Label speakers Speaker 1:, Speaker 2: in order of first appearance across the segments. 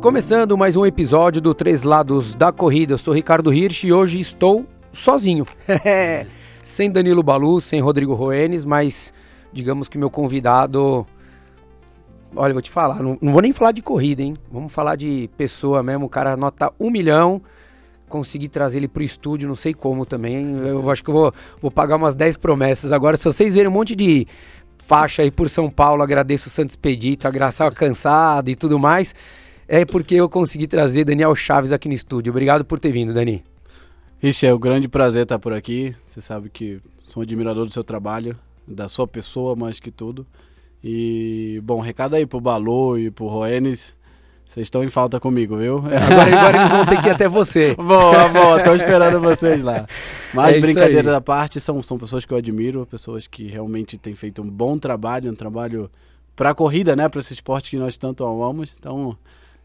Speaker 1: Começando mais um episódio do Três Lados da Corrida. Eu sou Ricardo Hirsch e hoje estou sozinho. sem Danilo Balu, sem Rodrigo Roenes, mas digamos que meu convidado. Olha, vou te falar, não, não vou nem falar de corrida, hein? Vamos falar de pessoa mesmo. O cara anota um milhão. Consegui trazer ele pro estúdio, não sei como também. Eu acho que eu vou, vou pagar umas 10 promessas. Agora, se vocês verem um monte de faixa aí por São Paulo, agradeço o Santos Pedito, agraçar cansado e tudo mais é porque eu consegui trazer Daniel Chaves aqui no estúdio. Obrigado por ter vindo, Dani.
Speaker 2: Ixi, é um grande prazer estar por aqui. Você sabe que sou um admirador do seu trabalho, da sua pessoa mais que tudo. E, bom, recado aí pro Balu e pro Roenes. Vocês estão em falta comigo, viu?
Speaker 1: Agora, agora, eles vão ter que ir até você.
Speaker 2: boa, boa, tô esperando vocês lá. Mas é brincadeira da parte, são, são pessoas que eu admiro, pessoas que realmente têm feito um bom trabalho, um trabalho pra corrida, né? Pra esse esporte que nós tanto amamos. Então,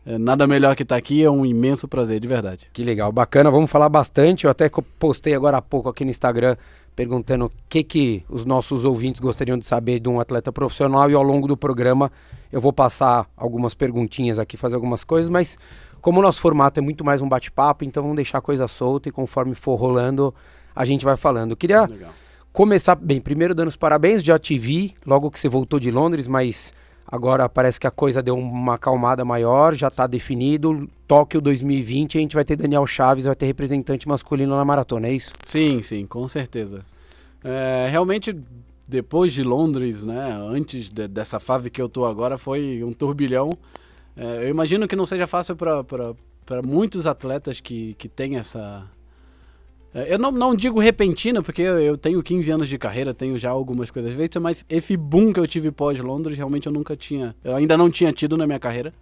Speaker 2: nada melhor que estar tá aqui, é um imenso prazer, de verdade.
Speaker 1: Que legal, bacana, vamos falar bastante. Eu até postei agora há pouco aqui no Instagram perguntando o que, que os nossos ouvintes gostariam de saber de um atleta profissional e ao longo do programa eu vou passar algumas perguntinhas aqui, fazer algumas coisas, mas como o nosso formato é muito mais um bate-papo, então vamos deixar a coisa solta e conforme for rolando a gente vai falando. Eu queria legal. começar, bem, primeiro dando os parabéns, já te vi logo que você voltou de Londres, mas Agora parece que a coisa deu uma acalmada maior, já está definido. Tóquio 2020, a gente vai ter Daniel Chaves, vai ter representante masculino na maratona, é isso?
Speaker 2: Sim, sim, com certeza. É, realmente, depois de Londres, né, antes de, dessa fase que eu tô agora, foi um turbilhão. É, eu imagino que não seja fácil para muitos atletas que, que têm essa, eu não, não digo repentina, porque eu, eu, tenho 15 anos de carreira, tenho já algumas coisas feitas, mas esse boom que eu tive pós-Londres, realmente eu nunca tinha. Eu ainda não tinha tido na minha carreira.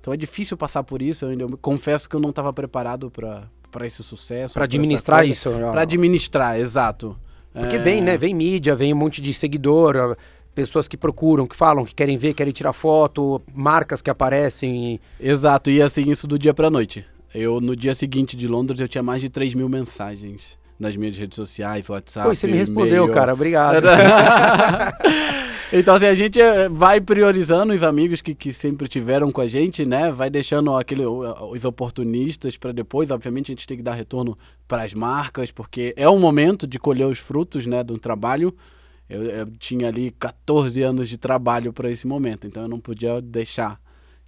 Speaker 2: Então é difícil passar por isso. Eu, ainda, eu confesso que eu não estava preparado para esse sucesso.
Speaker 1: Para administrar isso.
Speaker 2: Para administrar, exato.
Speaker 1: Porque é... vem, né? Vem mídia, vem um monte de seguidor, pessoas que procuram, que falam, que querem ver, querem tirar foto, marcas que aparecem.
Speaker 2: Exato, e assim, isso do dia para noite. Eu, no dia seguinte de Londres, eu tinha mais de 3 mil mensagens nas minhas redes sociais, WhatsApp.
Speaker 1: Pô, você me respondeu, cara, obrigado.
Speaker 2: então, assim, a gente eh, vai priorizando os amigos que, que sempre tiveram com a gente, né? Vai deixando aquele, os oportunistas para depois. Obviamente, a gente tem que dar retorno para as marcas, porque é um momento de colher os frutos, né, do trabalho. Eu, eu tinha ali 14 anos de trabalho para esse momento, então eu não podia deixar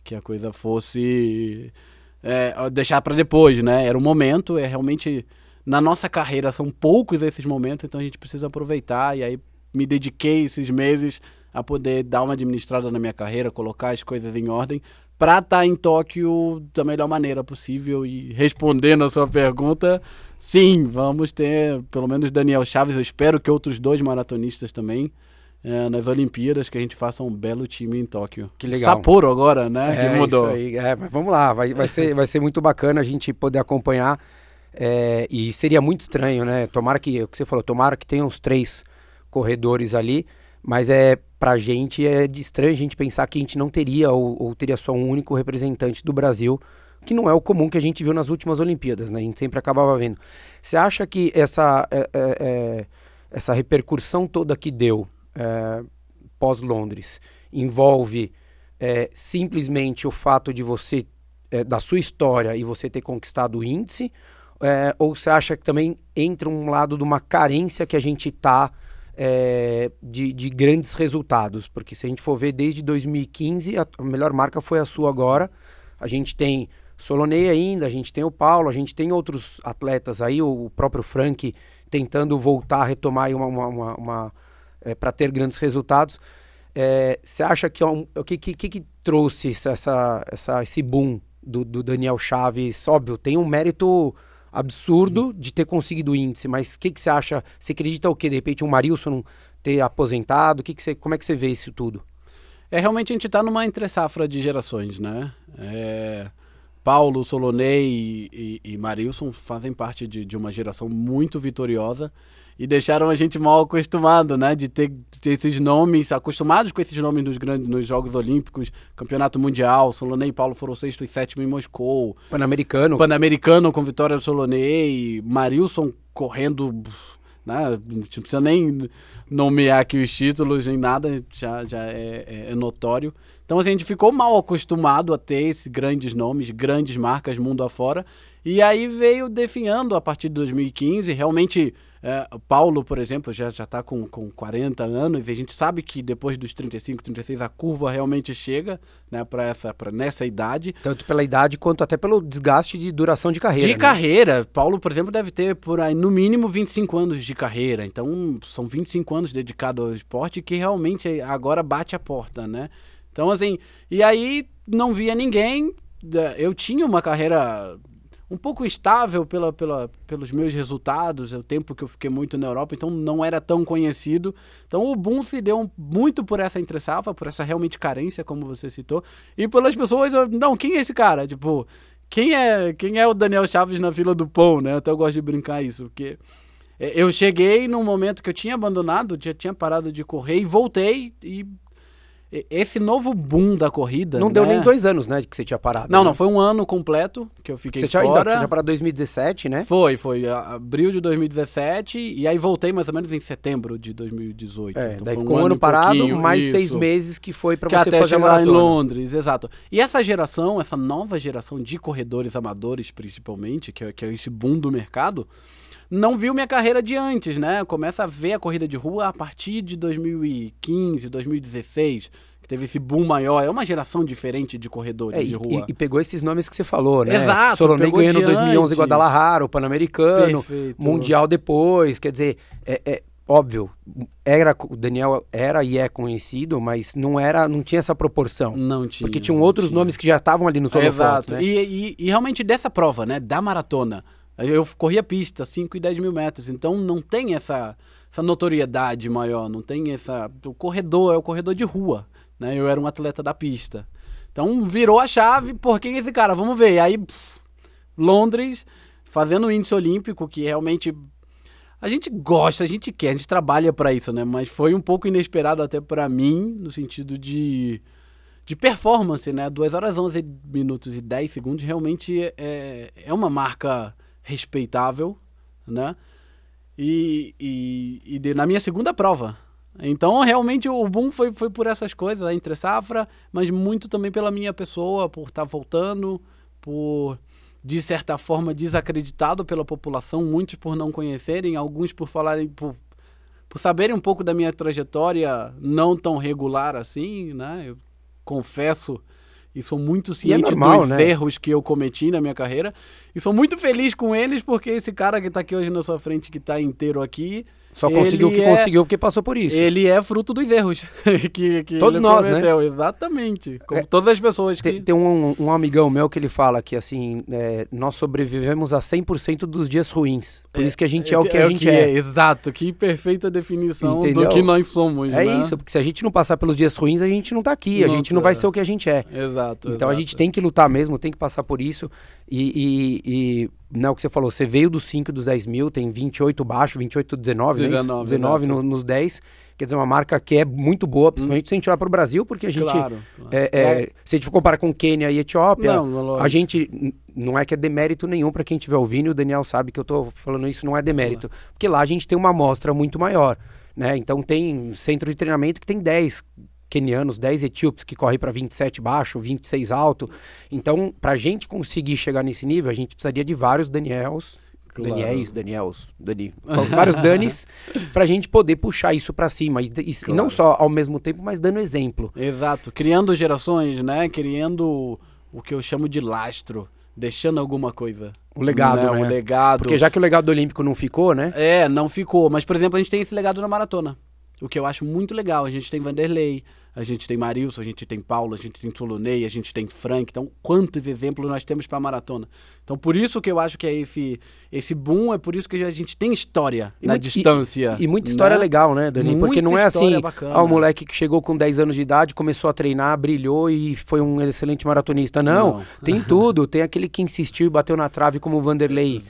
Speaker 2: que a coisa fosse é, deixar para depois, né? Era o momento, é realmente na nossa carreira são poucos esses momentos, então a gente precisa aproveitar e aí me dediquei esses meses a poder dar uma administrada na minha carreira, colocar as coisas em ordem para estar tá em Tóquio da melhor maneira possível e respondendo a sua pergunta, sim, vamos ter pelo menos Daniel Chaves, eu espero que outros dois maratonistas também é, nas Olimpíadas, que a gente faça um belo time em Tóquio.
Speaker 1: Que legal.
Speaker 2: Sapporo agora, né?
Speaker 1: É, que mudou. Isso aí. É, mas vamos lá, vai, vai, ser, vai ser muito bacana a gente poder acompanhar. É, e seria muito estranho, né? Tomara que, o que você falou, tomara que tenha uns três corredores ali, mas é pra gente é estranho a gente pensar que a gente não teria ou, ou teria só um único representante do Brasil, que não é o comum que a gente viu nas últimas Olimpíadas, né? A gente sempre acabava vendo. Você acha que essa, é, é, é essa repercussão toda que deu é, pós-Londres envolve é, simplesmente o fato de você, é, da sua história e você ter conquistado o índice, ou você acha que também entra um lado de uma carência que a gente está de, de, grandes resultados? Porque se a gente for ver desde 2015, a, a melhor marca foi a sua agora. A gente tem Solonei ainda, a gente tem o Paulo, a gente tem outros atletas aí, o próprio Frank tentando voltar, retomar uma, uma, uma, é, para ter grandes resultados. É, você acha que é o que, que, que, trouxe essa, essa, esse boom do, do, Daniel Chaves? Óbvio, tem um mérito absurdo de ter conseguido o índice, mas o que, que você acha? Você acredita o que? De repente um Marilson ter aposentado? Que que você, como é que você vê isso tudo?
Speaker 2: É, realmente a gente está numa entre safra de gerações, né? É, Paulo, Solonei e, e, e Marilson fazem parte de, de uma geração muito vitoriosa e deixaram a gente mal acostumado, né? De ter, ter, esses nomes, acostumados com esses nomes nos grandes nos Jogos Olímpicos, Campeonato Mundial, Solonei e Paulo foram sexto e sétimo em Moscou.
Speaker 1: Pan-Americano.
Speaker 2: Pan-Americano com vitória do Solonei, Marilson correndo né? Não precisa nem nomear aqui os títulos nem nada, já, já é, é, é notório. Então, assim, a gente ficou mal acostumado a ter esses grandes nomes, grandes marcas mundo afora. E aí veio definhando a partir de 2015. Realmente, é, Paulo, por exemplo, já está com, com 40 anos e a gente sabe que depois dos 35, 36 a curva realmente chega né, para essa, pra, nessa idade.
Speaker 1: Tanto pela idade quanto até pelo desgaste de duração de carreira.
Speaker 2: De
Speaker 1: né?
Speaker 2: carreira. Paulo, por exemplo, deve ter por aí no mínimo 25 anos de carreira. Então, são 25 anos dedicados ao esporte que realmente agora bate a porta, né? Então, assim, e aí não via ninguém. Eu tinha uma carreira um pouco instável pela, pela, pelos meus resultados, o tempo que eu fiquei muito na Europa, então não era tão conhecido. Então o boom se deu muito por essa entre por essa realmente carência, como você citou, e pelas pessoas, não, quem é esse cara? Tipo, quem é, quem é o Daniel Chaves na fila do pão, né? Até eu gosto de brincar isso, porque é, eu cheguei num momento que eu tinha abandonado, já tinha parado de correr e voltei e esse novo boom da corrida.
Speaker 1: Não
Speaker 2: né?
Speaker 1: deu nem dois anos, né? Que você tinha parado.
Speaker 2: Não,
Speaker 1: né?
Speaker 2: não, foi um ano completo que eu fiquei
Speaker 1: você
Speaker 2: fora.
Speaker 1: Tinha, então, você tinha parado 2017, né?
Speaker 2: Foi, foi abril de 2017 e aí voltei mais ou menos em setembro de 2018.
Speaker 1: É, então daí ficou um ano parado, mais isso. seis meses que foi para você
Speaker 2: até
Speaker 1: fazer
Speaker 2: chegar
Speaker 1: a
Speaker 2: em Londres, exato. E essa geração, essa nova geração de corredores amadores, principalmente, que é, que é esse boom do mercado, não viu minha carreira de antes, né? Começa a ver a corrida de rua a partir de 2015, 2016 que teve esse boom maior. É uma geração diferente de corredores
Speaker 1: é,
Speaker 2: de rua.
Speaker 1: E, e, pegou esses nomes que você falou, né?
Speaker 2: Exato.
Speaker 1: Solonei ganhando em 2011 Guadalajara, o Pan-Americano, Mundial depois. Quer dizer, é, é, óbvio, era o Daniel era e é conhecido, mas não era, não tinha essa proporção.
Speaker 2: Não tinha.
Speaker 1: Porque tinham outros
Speaker 2: tinha.
Speaker 1: nomes que já estavam ali no holofotes,
Speaker 2: Exato.
Speaker 1: Né?
Speaker 2: E, e, e realmente dessa prova, né, da maratona, eu corria pista, 5 e 10 mil metros, então não tem essa, essa notoriedade maior, não tem essa... O corredor é o corredor de rua, né? Eu era um atleta da pista. Então virou a chave, por quem é esse cara? Vamos ver. E aí, pff, Londres, fazendo o índice olímpico, que realmente a gente gosta, a gente quer, a gente trabalha para isso, né? Mas foi um pouco inesperado até para mim, no sentido de, de performance, né? 2 horas 11 minutos e 10 segundos realmente é, é uma marca respeitável, né? E, e, e de, na minha segunda prova, então, realmente, o boom foi, foi por essas coisas, entre safra, mas muito também pela minha pessoa, por estar tá voltando, por, de certa forma, desacreditado pela população, muitos por não conhecerem, alguns por falarem, por, por saberem um pouco da minha trajetória não tão regular assim, né? Eu confesso e sou muito ciente
Speaker 1: é normal,
Speaker 2: dos
Speaker 1: né?
Speaker 2: erros que eu cometi na minha carreira. E sou muito feliz com eles, porque esse cara que está aqui hoje na sua frente, que está inteiro aqui,
Speaker 1: só conseguiu o que
Speaker 2: é,
Speaker 1: conseguiu porque passou por isso.
Speaker 2: Ele é fruto dos erros que, que
Speaker 1: Todos nós,
Speaker 2: cometeu.
Speaker 1: né?
Speaker 2: Exatamente. Como é, todas as pessoas que...
Speaker 1: Tem, tem um, um, amigão meu que ele fala que, assim, é, nós sobrevivemos a 100% dos dias ruins. Por é, isso que a gente é, o que
Speaker 2: é
Speaker 1: a gente é.
Speaker 2: Exato. Que perfeita definição
Speaker 1: Entendeu?
Speaker 2: do que nós somos,
Speaker 1: É
Speaker 2: né?
Speaker 1: isso, porque se a gente não passar pelos dias ruins, a gente não tá aqui.
Speaker 2: Não
Speaker 1: a gente não vai ser o que a gente é.
Speaker 2: Exato.
Speaker 1: Então
Speaker 2: exato.
Speaker 1: a gente tem que lutar mesmo, tem que passar por isso. E, e, e não, o que você falou, você veio dos 5 dos 10 mil, tem 28 baixo, 28 19,
Speaker 2: 19,
Speaker 1: né? 19 no, nos 10. Quer dizer, uma marca que é muito boa, principalmente hum. se a gente olhar para o Brasil, porque a gente.
Speaker 2: Claro, claro.
Speaker 1: É, é, se a gente for comparar com Quênia e Etiópia,
Speaker 2: não,
Speaker 1: a gente. Não é que é demérito nenhum para quem estiver ouvindo, o Daniel sabe que eu estou falando isso, não é demérito. Claro. Porque lá a gente tem uma amostra muito maior. Né? Então tem centro de treinamento que tem 10 quenianos, 10 etíopes que correm para 27 baixo, 26 alto. Então, para a gente conseguir chegar nesse nível, a gente precisaria de vários Daniels, claro. Daniels, Daniels, Dani, vários Danis, para a gente poder puxar isso para cima. E, e, claro. e, não só ao mesmo tempo, mas dando exemplo.
Speaker 2: Exato, criando gerações, né? Criando o que eu chamo de lastro. Deixando alguma coisa.
Speaker 1: O legado, né?
Speaker 2: né? O legado.
Speaker 1: Porque já que o legado olímpico não ficou, né?
Speaker 2: É, não ficou. Mas, por exemplo, a gente tem esse legado na maratona. O que eu acho muito legal. A gente tem Vanderlei, a gente tem Marilson, a gente tem Paulo, a gente tem Solonei, a gente tem Frank. Então, quantos exemplos nós temos para maratona? Então, por isso que eu acho que é esse, esse boom, é por isso que a gente tem história
Speaker 1: e
Speaker 2: na
Speaker 1: muito,
Speaker 2: distância.
Speaker 1: E, e muita história
Speaker 2: né?
Speaker 1: legal, né, Dani?
Speaker 2: Muita
Speaker 1: Porque não é assim,
Speaker 2: bacana.
Speaker 1: ah, o moleque que chegou com 10 anos de idade, começou a treinar, brilhou e foi um excelente maratonista. Não,
Speaker 2: Não.
Speaker 1: tem tudo. Tem aquele que insistiu e bateu na trave como o Vanderlei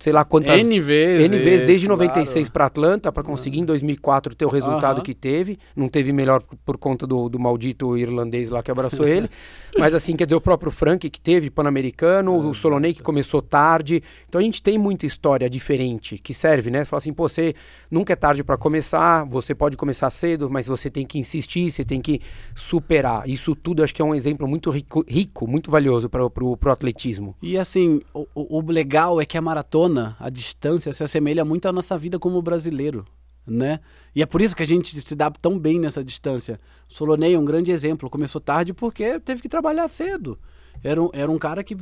Speaker 1: sei lá quantas
Speaker 2: N vezes,
Speaker 1: N vezes desde
Speaker 2: claro.
Speaker 1: 96 para Atlanta para conseguir em 2004 ter o resultado
Speaker 2: Aham.
Speaker 1: que teve. Não teve melhor por, conta do, do maldito irlandês lá que abraçou ele. Mas assim, quer dizer, o próprio Frank que teve Pan-Americano, o Solonei que começou tarde. Então a gente tem muita história diferente que serve, né? Você fala assim, pô, você nunca é tarde para começar, você pode começar cedo, mas você tem que insistir, você tem que superar. Isso tudo acho que é um exemplo muito rico, rico muito valioso para o atletismo.
Speaker 2: E assim, o, o legal é que a maratona, a distância, se assemelha muito à nossa vida como brasileiro, né? E é por isso que a gente se dá tão bem nessa distância. Solonei é um grande exemplo. Começou tarde porque teve que trabalhar cedo. Era um, era um cara que,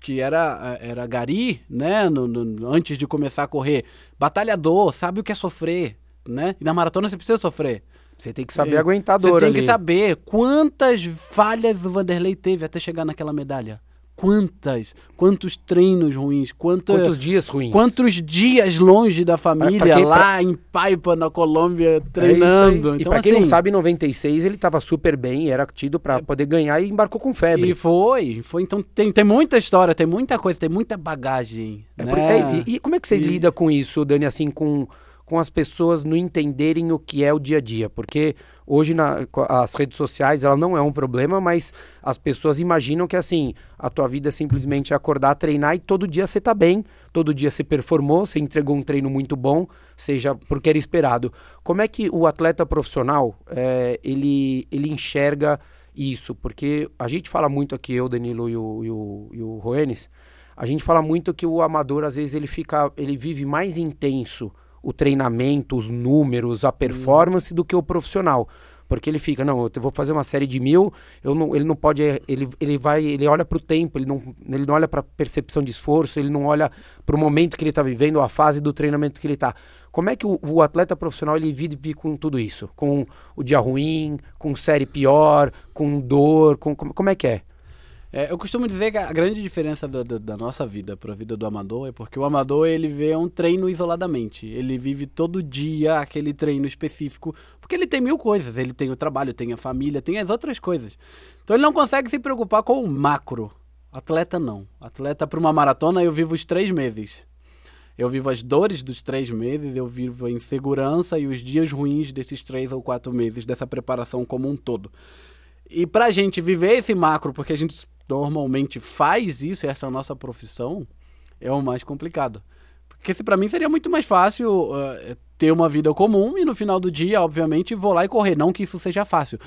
Speaker 2: que era, era gari, né? No, no- antes de começar a correr. Batalhador, sabe o que é sofrer, né? E na maratona você precisa sofrer.
Speaker 1: Você tem que saber
Speaker 2: É.
Speaker 1: aguentar a
Speaker 2: Você
Speaker 1: dor
Speaker 2: tem
Speaker 1: ali.
Speaker 2: que saber quantas falhas o Vanderlei teve até chegar naquela medalha. Quantas? Quantos treinos ruins? Quanta,
Speaker 1: Quantos dias ruins?
Speaker 2: Quantos dias longe da família,
Speaker 1: pra quem-
Speaker 2: lá em Paipa, na Colômbia,
Speaker 1: É
Speaker 2: treinando.
Speaker 1: e
Speaker 2: então,
Speaker 1: pra quem não
Speaker 2: assim,
Speaker 1: sabe, em 96 ele tava super bem, era tido pra poder ganhar e embarcou com febre.
Speaker 2: E foi, foi. Então tem, tem muita história, tem muita coisa, tem muita bagagem.
Speaker 1: É
Speaker 2: né?
Speaker 1: por- é, e, e como é que você
Speaker 2: E-
Speaker 1: lida com isso, Dani, assim, com, com as pessoas não entenderem o que é o dia a dia? Porque hoje na, as redes sociais, ela não é um problema, mas as pessoas imaginam que, assim, a tua vida é simplesmente acordar, treinar e todo dia você tá bem, todo dia você performou, você entregou um treino muito bom, seja porque era esperado. Como é que o atleta profissional, é, ele, ele enxerga isso? Porque a gente fala muito aqui, eu, Danilo e o, e o, e o Roenis, a gente fala muito que o amador, às vezes, ele fica, ele vive mais intenso o treinamento, os números, a performance do que o profissional. Porque ele fica, não, eu vou fazer uma série de mil, eu não, ele não pode, ele, ele vai, ele olha para o tempo, ele não, ele não olha para a percepção de esforço, ele não olha para o momento que ele está vivendo, a fase do treinamento que ele está. Como é que o, o atleta profissional ele vive com tudo isso? Com o dia ruim, com série pior, com dor, com, como, como é que é?
Speaker 2: É, eu costumo dizer que a grande diferença do- do- da nossa vida para a vida do amador é porque o amador ele vê um treino isoladamente. Ele vive todo dia aquele treino específico, porque ele tem mil coisas. Ele tem o trabalho, tem a família, tem as outras coisas. Então ele não consegue se preocupar com o macro. Atleta não. Atleta para uma maratona eu vivo os três meses. Eu vivo as dores dos três meses, eu vivo a insegurança e os dias ruins desses três ou quatro meses, dessa preparação como um todo. E pra gente viver esse macro, porque a gente normalmente faz isso, essa nossa profissão, é o mais complicado. Porque pra mim seria muito mais fácil eh, ter uma vida comum e no final do dia, obviamente, vou lá e correr. Não que isso seja fácil.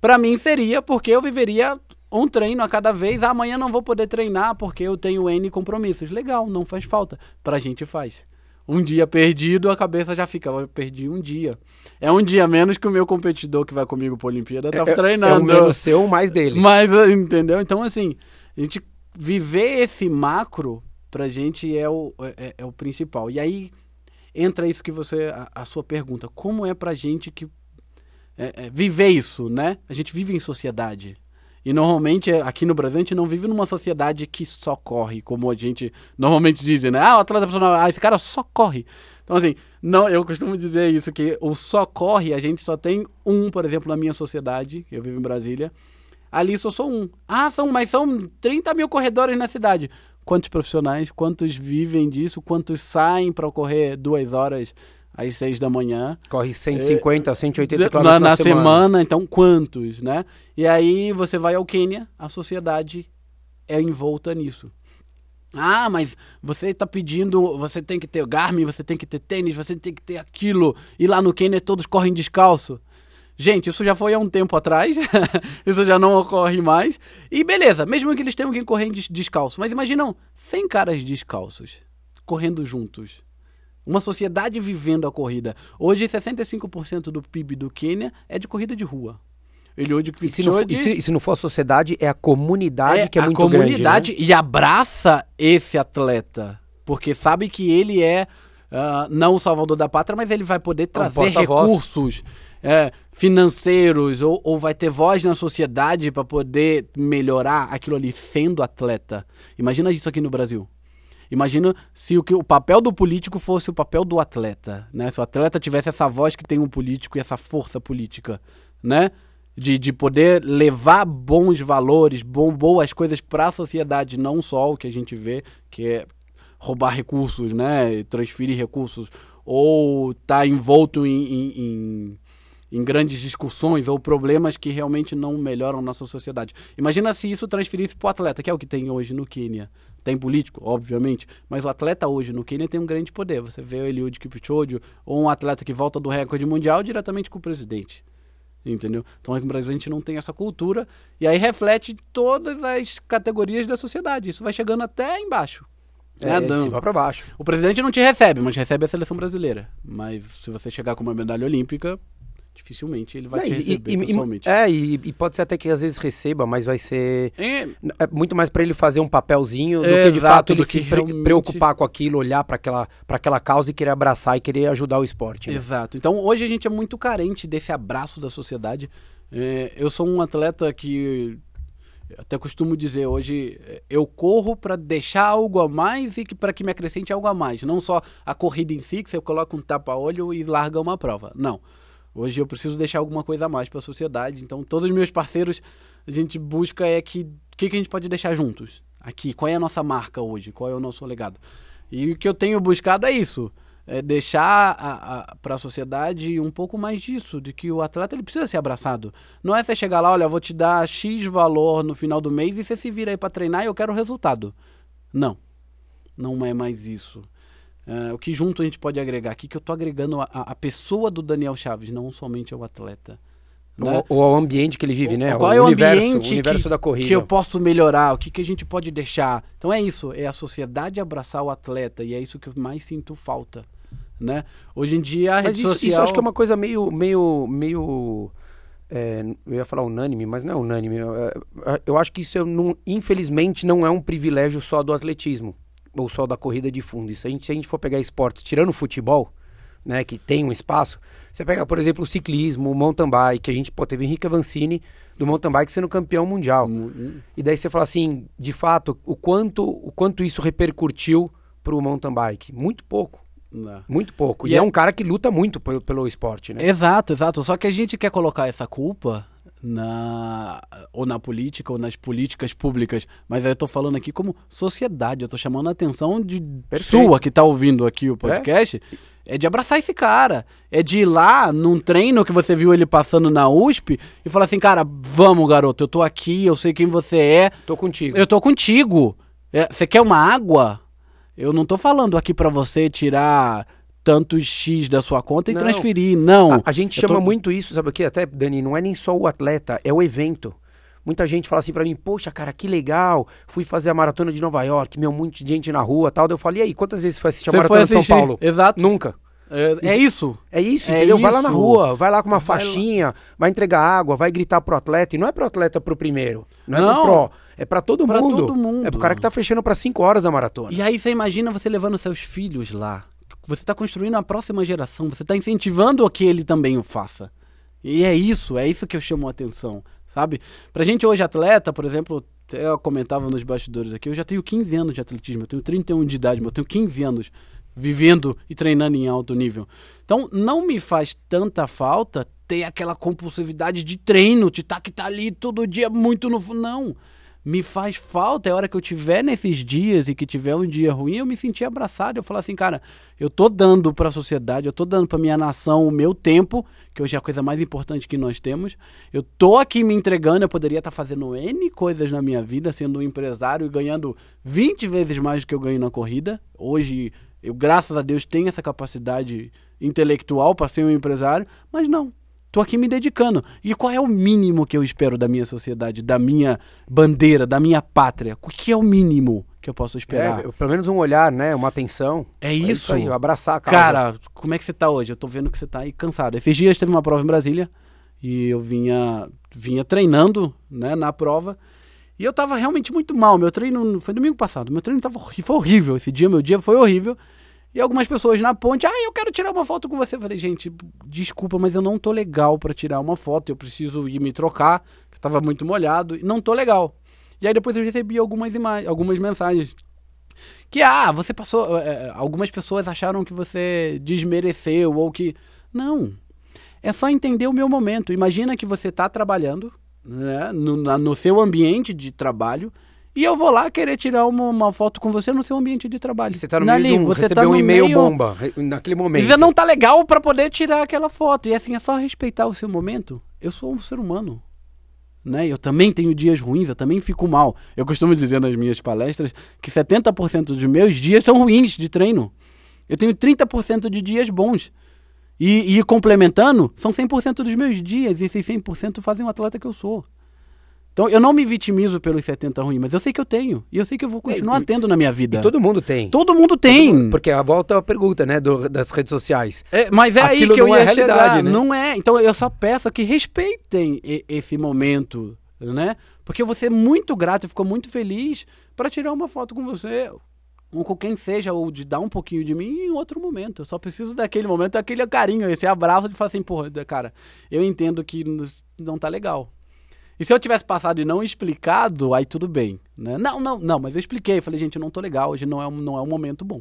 Speaker 2: Pra mim seria porque eu viveria um treino a cada vez. Ah, amanhã não vou poder treinar porque eu tenho N compromissos. Legal, não faz falta. Pra gente faz. Um dia perdido, a cabeça já fica. Eu perdi um dia. É um dia menos que o meu competidor que vai comigo pra Olimpíada tá
Speaker 1: é,
Speaker 2: treinando.
Speaker 1: É o menos seu, mais dele.
Speaker 2: Mas, eh, entendeu? Então, assim, a gente viver esse macro pra gente é o, é, é o principal. E aí entra isso que você, a, a sua pergunta, como é pra gente que é, é, viver isso, né? A gente vive em sociedade. E normalmente, é, aqui no Brasil, a gente não vive numa sociedade que só corre, como a gente normalmente diz, né? Ah, o atleta profissional, ah, esse cara só corre. Então, assim, não, eu costumo dizer isso, que o só corre, a gente só tem um, por exemplo, na minha sociedade, eu vivo em Brasília, ali só sou um. Ah, são, mas são 30 mil corredores na cidade. Quantos profissionais, quantos vivem disso, quantos saem para correr duas horas às seis da manhã?
Speaker 1: Corre 150, 180
Speaker 2: na,
Speaker 1: km
Speaker 2: na semana. então quantos, né? E aí você vai ao Quênia, a sociedade é envolta nisso. Ah, mas você está pedindo, você tem que ter Garmin, você tem que ter tênis, você tem que ter aquilo. E lá no Quênia todos correm descalço. Gente, isso já foi há um tempo atrás, isso já não ocorre mais. E beleza, mesmo que eles tenham que correr des- descalço, mas imaginam 100 caras descalços, correndo juntos. Uma sociedade vivendo a corrida. Hoje, 65% do PIB do Quênia é de corrida de rua. Ele hoje
Speaker 1: E se, não,
Speaker 2: de...
Speaker 1: e, se, e se não for a sociedade, é a comunidade que é
Speaker 2: a
Speaker 1: muito
Speaker 2: comunidade
Speaker 1: grande. né?
Speaker 2: e abraça esse atleta, porque sabe que ele é ah, não o salvador da pátria, mas ele vai poder trazer
Speaker 1: porta-voz.
Speaker 2: recursos é, financeiros ou, ou vai ter voz na sociedade para poder melhorar aquilo ali sendo atleta. Imagina isso aqui no Brasil. Imagina se o, que, o papel do político fosse o papel do atleta, né? Se o atleta tivesse essa voz que tem um político e essa força política, né? De, de poder levar bons valores, bom, boas coisas para a sociedade, não só o que a gente vê, que é roubar recursos, né? Transferir recursos, ou tá envolto em, em, em, em grandes discussões ou problemas que realmente não melhoram nossa sociedade. Imagina se isso transferisse para o atleta, que é o que tem hoje no Quênia. Tem político, obviamente, mas o atleta hoje no Quênia tem um grande poder. Você vê o Eliud Kipchoge ou um atleta que volta do recorde mundial diretamente com o presidente. Entendeu? Então aqui no Brasil a gente não tem essa cultura e aí reflete todas as categorias da sociedade. Isso vai chegando até embaixo.
Speaker 1: É,
Speaker 2: né?
Speaker 1: de cima pra baixo.
Speaker 2: O presidente não te recebe, mas recebe a seleção brasileira. Mas se você chegar com uma medalha olímpica, dificilmente ele vai
Speaker 1: É,
Speaker 2: te receber
Speaker 1: e- e-
Speaker 2: pessoalmente.
Speaker 1: é, e, e pode ser até que às vezes receba, mas vai ser
Speaker 2: É,
Speaker 1: é muito mais pra ele fazer um papelzinho do
Speaker 2: É,
Speaker 1: que de
Speaker 2: exato,
Speaker 1: fato ele
Speaker 2: do
Speaker 1: se
Speaker 2: realmente-
Speaker 1: preocupar com aquilo, olhar pra aquela, pra aquela causa e querer abraçar e querer ajudar o esporte. né?
Speaker 2: Exato. Então hoje a gente é muito carente desse abraço da sociedade. É, eu sou um atleta que até costumo dizer hoje é, eu corro para deixar algo a mais e que para que me acrescente algo a mais, não só a corrida em si que você coloca um tapa-olho e larga uma prova. Não. Hoje eu preciso deixar alguma coisa a mais para a sociedade. Então todos os meus parceiros a gente busca é que o que, que a gente pode deixar juntos aqui. Qual é a nossa marca hoje? Qual é o nosso legado? E o que eu tenho buscado é isso. É deixar para a sociedade um pouco mais disso, de que o atleta ele precisa ser abraçado. Não é você chegar lá, olha, vou te dar X valor no final do mês e você se vira aí para treinar e eu quero resultado. Não. Não é mais isso. É, o que junto a gente pode agregar? O que, eu tô agregando a, a pessoa do Daniel Chaves, não somente ao atleta. né?
Speaker 1: Ou, ou ao ambiente que ele vive, né?
Speaker 2: Qual
Speaker 1: o
Speaker 2: é o
Speaker 1: universo,
Speaker 2: ambiente
Speaker 1: o universo
Speaker 2: que,
Speaker 1: da corrida.
Speaker 2: que eu posso melhorar? O que, que a gente pode deixar? Então é isso, é a sociedade abraçar o atleta e é isso que eu mais sinto falta, né? Hoje em dia a
Speaker 1: Mas
Speaker 2: rede
Speaker 1: isso,
Speaker 2: social...
Speaker 1: isso acho que é uma coisa meio, meio, meio é, eu ia falar unânime, mas não é unânime. É, Eu acho que isso, é, não- infelizmente, não é um privilégio só do atletismo ou só da corrida de fundo. Isso a gente, se a gente for pegar esportes, tirando o futebol, né, que tem um espaço, você pega, por exemplo, o ciclismo, o mountain bike, que a gente pô, teve Henrique Avancini do mountain bike sendo campeão mundial.
Speaker 2: Hum,
Speaker 1: E daí você fala assim, de fato, o quanto, o quanto isso repercutiu pro mountain bike? Muito pouco.
Speaker 2: não.
Speaker 1: Muito pouco. E,
Speaker 2: E
Speaker 1: é
Speaker 2: é-
Speaker 1: um cara que luta muito pelo, pelo esporte, né?
Speaker 2: Exato, exato. Só que a gente quer colocar essa culpa na ou na política ou nas políticas públicas, mas aí eu tô falando aqui como sociedade, eu tô chamando a atenção de
Speaker 1: Perfeito.
Speaker 2: sua que tá ouvindo aqui o podcast, é? de abraçar esse cara, é de ir lá num treino que você viu ele passando na USP e falar assim, cara, vamos garoto, eu tô aqui, eu sei quem você é,
Speaker 1: Tô contigo.
Speaker 2: eu tô contigo. É, Você quer uma água? Eu não tô falando aqui pra você tirar tantos X da sua conta e
Speaker 1: Não.
Speaker 2: transferir, não.
Speaker 1: A, a gente chama
Speaker 2: tô-
Speaker 1: muito isso, sabe o que? Até, Dani, não é nem só o atleta, é o evento. Muita gente fala assim pra mim, poxa, cara, que legal, fui fazer a maratona de Nova York, meu, muita gente na rua tal. Daí eu falei, e aí, quantas vezes foi assistir a
Speaker 2: Você
Speaker 1: maratona
Speaker 2: foi
Speaker 1: de São? Paulo?
Speaker 2: Exato.
Speaker 1: Nunca.
Speaker 2: É, é isso.
Speaker 1: É isso,
Speaker 2: É
Speaker 1: entendeu? Vai lá na
Speaker 2: isso.
Speaker 1: rua, vai lá com uma
Speaker 2: Vai lá.
Speaker 1: faixinha, vai entregar água, vai gritar pro atleta. E não é pro atleta pro primeiro, não é
Speaker 2: Não.
Speaker 1: pro pró, é pra todo
Speaker 2: Pra
Speaker 1: mundo.
Speaker 2: todo mundo.
Speaker 1: É pro cara que tá fechando pra 5 horas a maratona.
Speaker 2: E aí você imagina você levando seus filhos lá. Você está construindo a próxima geração. Você está incentivando a que ele também o faça. E é isso, é isso que eu chamo a atenção, sabe? Pra gente hoje atleta, por exemplo, eu comentava nos bastidores aqui, eu já tenho 15 anos de atletismo, eu tenho 31 de idade, mas eu tenho 15 anos vivendo e treinando em alto nível. Então, não me faz tanta falta ter aquela compulsividade de treino, de estar que tá ali todo dia muito no... Não, me faz falta, é hora que eu tiver nesses dias e que tiver um dia ruim, eu me sentir abraçado, eu falar assim, cara, eu tô dando para a sociedade, eu tô dando para minha nação o meu tempo, que hoje é a coisa mais importante que nós temos. Eu tô aqui me entregando, eu poderia estar fazendo N coisas na minha vida, sendo um empresário e ganhando 20 vezes mais do que eu ganho na corrida. Hoje, eu, graças a Deus, tenho essa capacidade intelectual para ser um empresário, mas não. Tô aqui me dedicando. E qual é o mínimo que eu espero da minha sociedade, da minha bandeira, da minha pátria? O que é o mínimo que eu posso esperar?
Speaker 1: É, pelo menos um olhar, né? Uma atenção.
Speaker 2: É isso.
Speaker 1: aí, abraçar a causa.
Speaker 2: Cara, como é que você tá hoje? Eu tô vendo que você tá aí cansado. Esses dias teve uma prova em Brasília e eu vinha, vinha treinando, né, na prova. E eu tava realmente muito mal. Meu treino foi domingo passado. Meu treino tava foi horrível. Esse dia, meu dia foi horrível. E algumas pessoas na ponte, ah, eu quero tirar uma foto com você. Eu falei, gente, desculpa, mas eu não tô legal pra tirar uma foto. Eu preciso ir me trocar, que tava muito molhado. Não tô legal. E aí depois eu recebi algumas imagens, algumas mensagens. Que, ah, você passou. é, algumas pessoas acharam que você desmereceu ou que. Não. É só entender o meu momento. Imagina que você está trabalhando né, no, na- no seu ambiente de trabalho E eu vou lá querer tirar uma, uma foto com você no seu ambiente de trabalho.
Speaker 1: Você tá no meio de um,
Speaker 2: você
Speaker 1: recebeu
Speaker 2: tá
Speaker 1: um e-mail
Speaker 2: meio-
Speaker 1: bomba, naquele momento.
Speaker 2: E você não tá legal pra poder tirar aquela foto. E assim, é só respeitar o seu momento. Eu sou um ser humano. Né? Eu também tenho dias ruins, eu também fico mal. Eu costumo dizer nas minhas palestras que 70% dos meus dias são ruins de treino. Eu tenho 30% de dias bons. E, e complementando, são 100% dos meus dias. E esses 100% fazem o atleta que eu sou. Então eu não me vitimizo pelos 70 ruins, mas eu sei que eu tenho. E eu sei que eu vou continuar
Speaker 1: e-
Speaker 2: tendo na minha vida.
Speaker 1: E todo mundo tem.
Speaker 2: Todo mundo tem.
Speaker 1: Porque a volta à pergunta, né, do- das redes sociais.
Speaker 2: É, mas é aí
Speaker 1: Aquilo
Speaker 2: que eu ia
Speaker 1: é
Speaker 2: chegar.
Speaker 1: realidade, né?
Speaker 2: Não é. Então eu só peço que respeitem esse momento, né? Porque eu vou ser muito grato e fico muito feliz para tirar uma foto com você, ou com quem seja, ou de dar um pouquinho de mim em outro momento. Eu só preciso daquele momento, daquele carinho, esse abraço de falar assim, porra, cara, eu entendo que não tá legal. E se eu tivesse passado e não explicado, aí tudo bem, né? Não, não, não, mas eu expliquei, falei, gente, eu não tô legal, hoje não é um, não é um momento bom.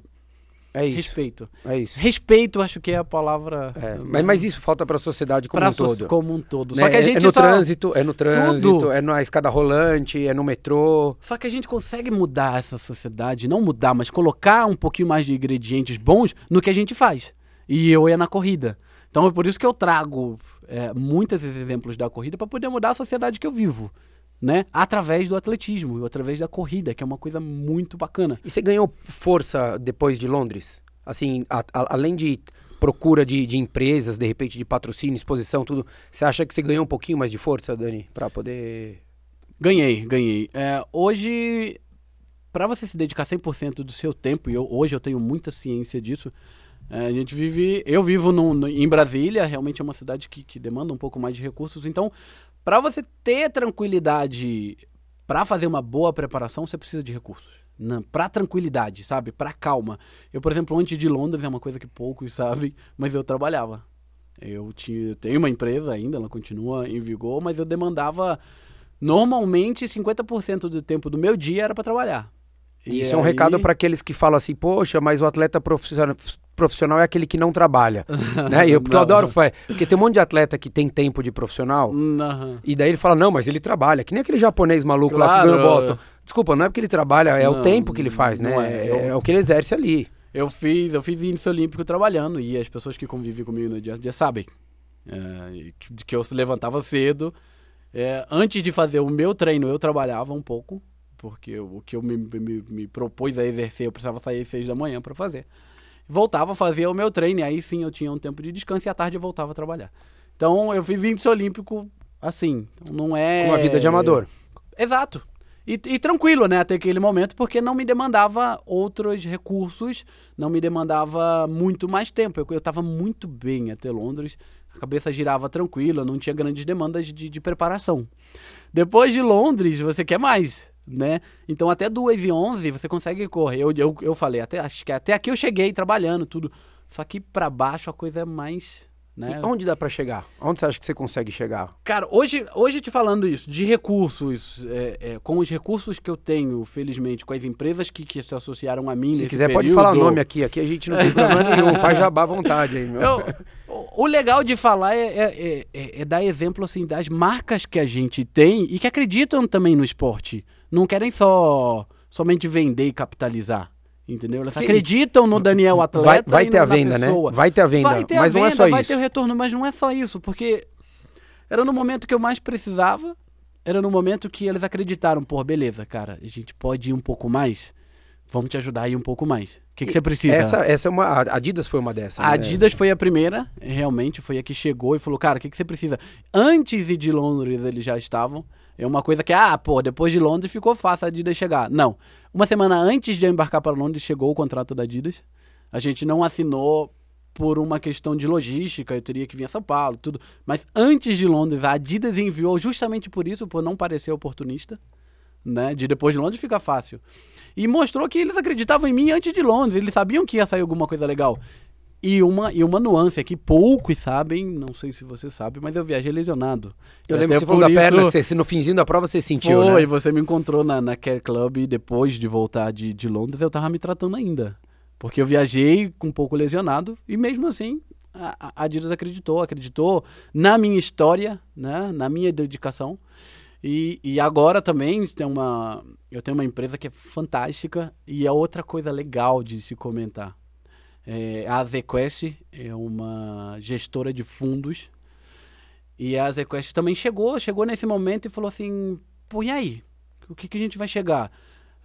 Speaker 1: É isso.
Speaker 2: Respeito.
Speaker 1: É isso.
Speaker 2: Respeito, acho que é a palavra.
Speaker 1: É, mas, mas isso falta para a sociedade como
Speaker 2: pra
Speaker 1: um
Speaker 2: so-
Speaker 1: todo.
Speaker 2: como um todo.
Speaker 1: né?
Speaker 2: Só que a
Speaker 1: É-
Speaker 2: gente
Speaker 1: é no
Speaker 2: só,
Speaker 1: trânsito, é no trânsito,
Speaker 2: Tudo.
Speaker 1: é na escada rolante, é no metrô.
Speaker 2: Só que a gente consegue mudar essa sociedade, não mudar, mas colocar um pouquinho mais de ingredientes bons no que a gente faz. E eu é na corrida. Então é por isso que eu trago é, muitos exemplos da corrida para poder mudar a sociedade que eu vivo. Né? Através do atletismo, através da corrida, que é uma coisa muito bacana.
Speaker 1: E você ganhou força depois de Londres? Assim, a- a- além de procura de, de empresas, de repente de patrocínio, exposição, tudo, você acha que você ganhou um pouquinho mais de força, Dani, para poder
Speaker 2: Ganhei, ganhei. É, hoje, para você se dedicar 100% do seu tempo, e eu- hoje eu tenho muita ciência disso, a gente vive. Eu vivo num- no- em Brasília, realmente é uma cidade que, que demanda um pouco mais de recursos. Então, para você ter tranquilidade para fazer uma boa preparação, você precisa de recursos. Para tranquilidade, sabe? Para calma. Eu, por exemplo, antes de Londres, é uma coisa que poucos sabem, mas eu trabalhava. Eu, tinha, eu tenho uma empresa ainda, ela continua em vigor, mas eu demandava normalmente 50% do tempo do meu dia era para trabalhar. E
Speaker 1: Isso é um
Speaker 2: aí-
Speaker 1: recado para aqueles que falam assim, poxa, mas o atleta profissional, profissional é aquele que não trabalha, né? Eu, porque eu adoro, porque tem um monte de atleta que tem tempo de profissional,
Speaker 2: Aham.
Speaker 1: e daí ele fala, não, mas ele trabalha, que nem aquele japonês maluco lá que
Speaker 2: Claro.
Speaker 1: ganhou Boston. Desculpa, não é porque ele trabalha, é o
Speaker 2: Não,
Speaker 1: tempo que ele faz, né?
Speaker 2: é,
Speaker 1: É,
Speaker 2: eu-
Speaker 1: é o que ele exerce ali.
Speaker 2: Eu fiz, eu fiz índice olímpico trabalhando e as pessoas que convivem comigo no dia a dia sabem é, que eu se levantava cedo. É, antes de fazer o meu treino, eu trabalhava um pouco, porque o que eu me, me, me propus a exercer, eu precisava sair às seis da manhã para fazer. Voltava a fazer o meu treino, aí sim eu tinha um tempo de descanso e à tarde eu voltava a trabalhar. Então eu fiz índice olímpico assim, então não é...
Speaker 1: Uma vida de amador.
Speaker 2: Exato. E, e tranquilo, né, até aquele momento, porque não me demandava outros recursos, não me demandava muito mais tempo. Eu, eu tava muito bem até Londres, a cabeça girava tranquila, não tinha grandes demandas de, de preparação. Depois de Londres, você quer mais, né? Então até 2 e 11 você consegue correr. Eu, eu, eu falei, até, acho que até aqui eu cheguei trabalhando, tudo. Só que pra baixo a coisa é mais... Né?
Speaker 1: E onde dá pra chegar? Onde você acha que você consegue chegar?
Speaker 2: Cara, hoje, hoje te falando isso, de recursos, é, é, com os recursos que eu tenho, felizmente, com as empresas que, que se associaram a mim
Speaker 1: Se quiser, pode
Speaker 2: período,
Speaker 1: falar o nome aqui. Aqui a gente não tem problema nenhum. Faz jabá à vontade aí, meu.
Speaker 2: eu- o, o legal de falar é, é- é- é- é dar exemplo assim das marcas que a gente tem e que acreditam também no esporte. Não querem só somente vender e capitalizar. Entendeu? Elas acreditam no Daniel atleta
Speaker 1: Vai, vai
Speaker 2: e
Speaker 1: ter a venda, né?
Speaker 2: pessoa.
Speaker 1: Vai ter a venda.
Speaker 2: Vai ter
Speaker 1: mas
Speaker 2: a
Speaker 1: não é
Speaker 2: venda,
Speaker 1: só
Speaker 2: vai
Speaker 1: isso.
Speaker 2: ter o retorno, mas não é só isso, porque era no momento que eu mais precisava, era no momento que eles acreditaram, pô, beleza, cara, a gente pode ir um pouco mais, vamos te ajudar a ir um pouco mais. O que, que você precisa?
Speaker 1: Essa, essa é uma. A Adidas foi uma dessas.
Speaker 2: A
Speaker 1: né?
Speaker 2: Adidas foi a primeira, realmente, foi a que chegou e falou, cara, o que, que você precisa? Antes de Londres, eles já estavam. É uma coisa que, ah, pô, depois de Londres ficou fácil a Adidas chegar. Não. Uma semana antes de eu embarcar para Londres, chegou o contrato da Adidas. A gente não assinou por uma questão de logística, eu teria que vir a São Paulo, tudo. Mas antes de Londres, a Adidas enviou justamente por isso, por não parecer oportunista, né? De depois de Londres fica fácil. E mostrou que eles acreditavam em mim antes de Londres, eles sabiam que ia sair alguma coisa legal. E uma, e uma nuance aqui, poucos sabem, não sei se você sabe, mas eu viajei lesionado.
Speaker 1: Eu
Speaker 2: E
Speaker 1: lembro
Speaker 2: até
Speaker 1: que você falou da
Speaker 2: por
Speaker 1: perna,
Speaker 2: isso-
Speaker 1: que você, se no finzinho da prova você sentiu,
Speaker 2: foi,
Speaker 1: né?
Speaker 2: você me encontrou na, na Care Club e depois de voltar de, de Londres eu tava me tratando ainda. Porque eu viajei com um pouco lesionado e mesmo assim a, a Adidas acreditou, acreditou na minha história, né, na minha dedicação. E, e agora também tem uma, eu tenho uma empresa que é fantástica e é outra coisa legal de se comentar. É, a ZQuest é uma gestora de fundos e a ZQuest também chegou, chegou nesse momento e falou assim, pô, e aí? O que, que a gente vai chegar?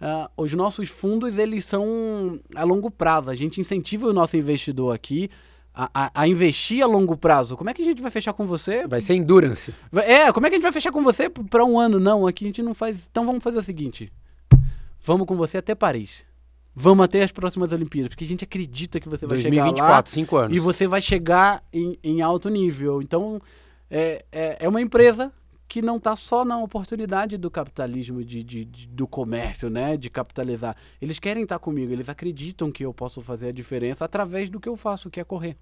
Speaker 2: Uh, os nossos fundos, eles são a longo prazo. A gente incentiva o nosso investidor aqui a, a, a, investir a longo prazo. Como é que a gente vai fechar com você?
Speaker 1: Vai ser endurance.
Speaker 2: É, como é que a gente vai fechar com você para um ano? Não, aqui a gente não faz. Então vamos fazer o seguinte: vamos com você até Paris. Vamos até as próximas Olimpíadas, porque a gente acredita que você vai 2024, chegar lá.
Speaker 1: 5 anos.
Speaker 2: E você vai chegar em, em alto nível. Então, é, é, é uma empresa que não está só na oportunidade do capitalismo, de, de, de, do comércio, né? De capitalizar. Eles querem estar tá comigo, eles acreditam que eu posso fazer a diferença através do que eu faço, que é correr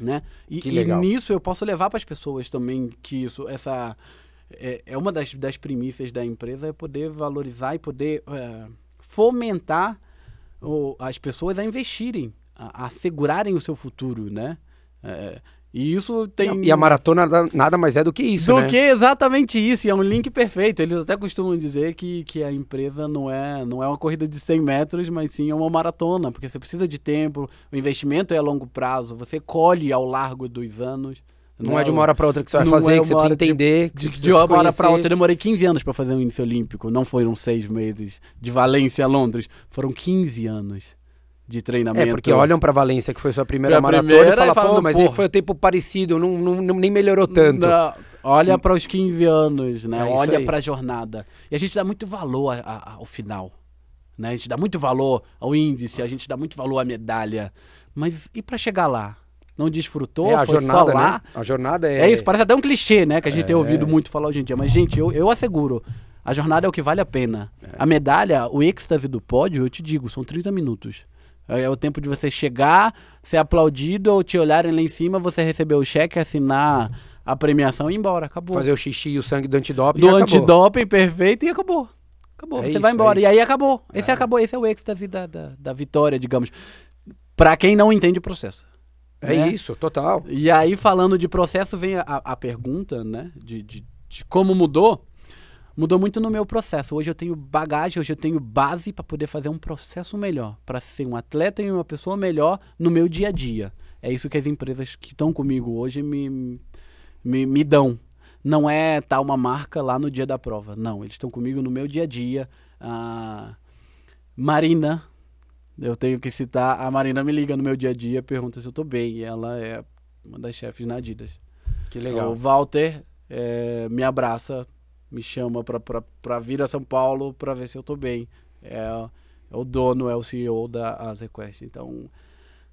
Speaker 2: né? E, e nisso eu posso levar para as pessoas também que isso, essa é, é, uma das, das premissas da empresa é poder valorizar e poder é, fomentar as pessoas a investirem, a, a segurarem o seu futuro, né? É, e isso tem.
Speaker 1: E a maratona nada mais é do que isso,
Speaker 2: do
Speaker 1: né?
Speaker 2: que exatamente isso. E é um link perfeito. Eles até costumam dizer que, que a empresa não é, não é uma corrida de 100 metros, mas sim é uma maratona, porque você precisa de tempo, o investimento é a longo prazo, você colhe ao largo dos anos.
Speaker 1: Não, não é de uma hora para outra que você vai fazer, é que você precisa entender.
Speaker 2: De, de, de uma hora para outra. Eu demorei 15 anos para fazer o índice olímpico. Não foram seis meses de Valência a Londres. Foram 15 anos de treinamento.
Speaker 1: É, porque olham para Valência, que foi sua primeira foi maratona, primeira, e falam, pô, mas ele foi o tempo parecido, não, não, não nem melhorou tanto. Não,
Speaker 2: olha para os 15 anos, né? É olha para a jornada. E a gente dá muito valor a, a, ao final. Né? A gente dá muito valor ao índice, a gente dá muito valor à medalha. Mas e para chegar lá? Não desfrutou?
Speaker 1: É, a jornada, né? A jornada é.
Speaker 2: É isso, parece até um clichê, né? Que a gente é... tem ouvido muito falar hoje em dia. Mas, gente, eu, eu asseguro. A jornada é o que vale a pena. É. A medalha, o êxtase do pódio, eu te digo, são 30 minutos. É, é o tempo de você chegar, ser aplaudido ou te olharem lá em cima, você receber o cheque, assinar a premiação e ir embora. Acabou.
Speaker 1: Fazer o xixi e o sangue do antidoping.
Speaker 2: Do antidoping, perfeito, e acabou. Acabou. É você isso, vai embora. É e aí acabou. Esse é. acabou. Esse é o êxtase da, da, da vitória, digamos. Para quem não entende o processo.
Speaker 1: É né? isso, total.
Speaker 2: E aí, falando de processo, vem a, a pergunta, né? De, de, de como mudou mudou muito no meu processo. Hoje eu tenho bagagem, hoje eu tenho base para poder fazer um processo melhor, para ser um atleta e uma pessoa melhor no meu dia a dia. É isso que as empresas que estão comigo hoje me, me, me dão. Não é estar tá uma marca lá no dia da prova. Não, eles estão comigo no meu dia a dia. A Marina, eu tenho que citar, a Marina me liga no meu dia a dia, pergunta se eu estou bem. E ela é uma das chefes na Adidas.
Speaker 1: Que legal.
Speaker 2: O Walter é, me abraça me chama para vir a São Paulo para ver se eu tô bem. É, é, o dono, é o CEO da AZQuest. Então,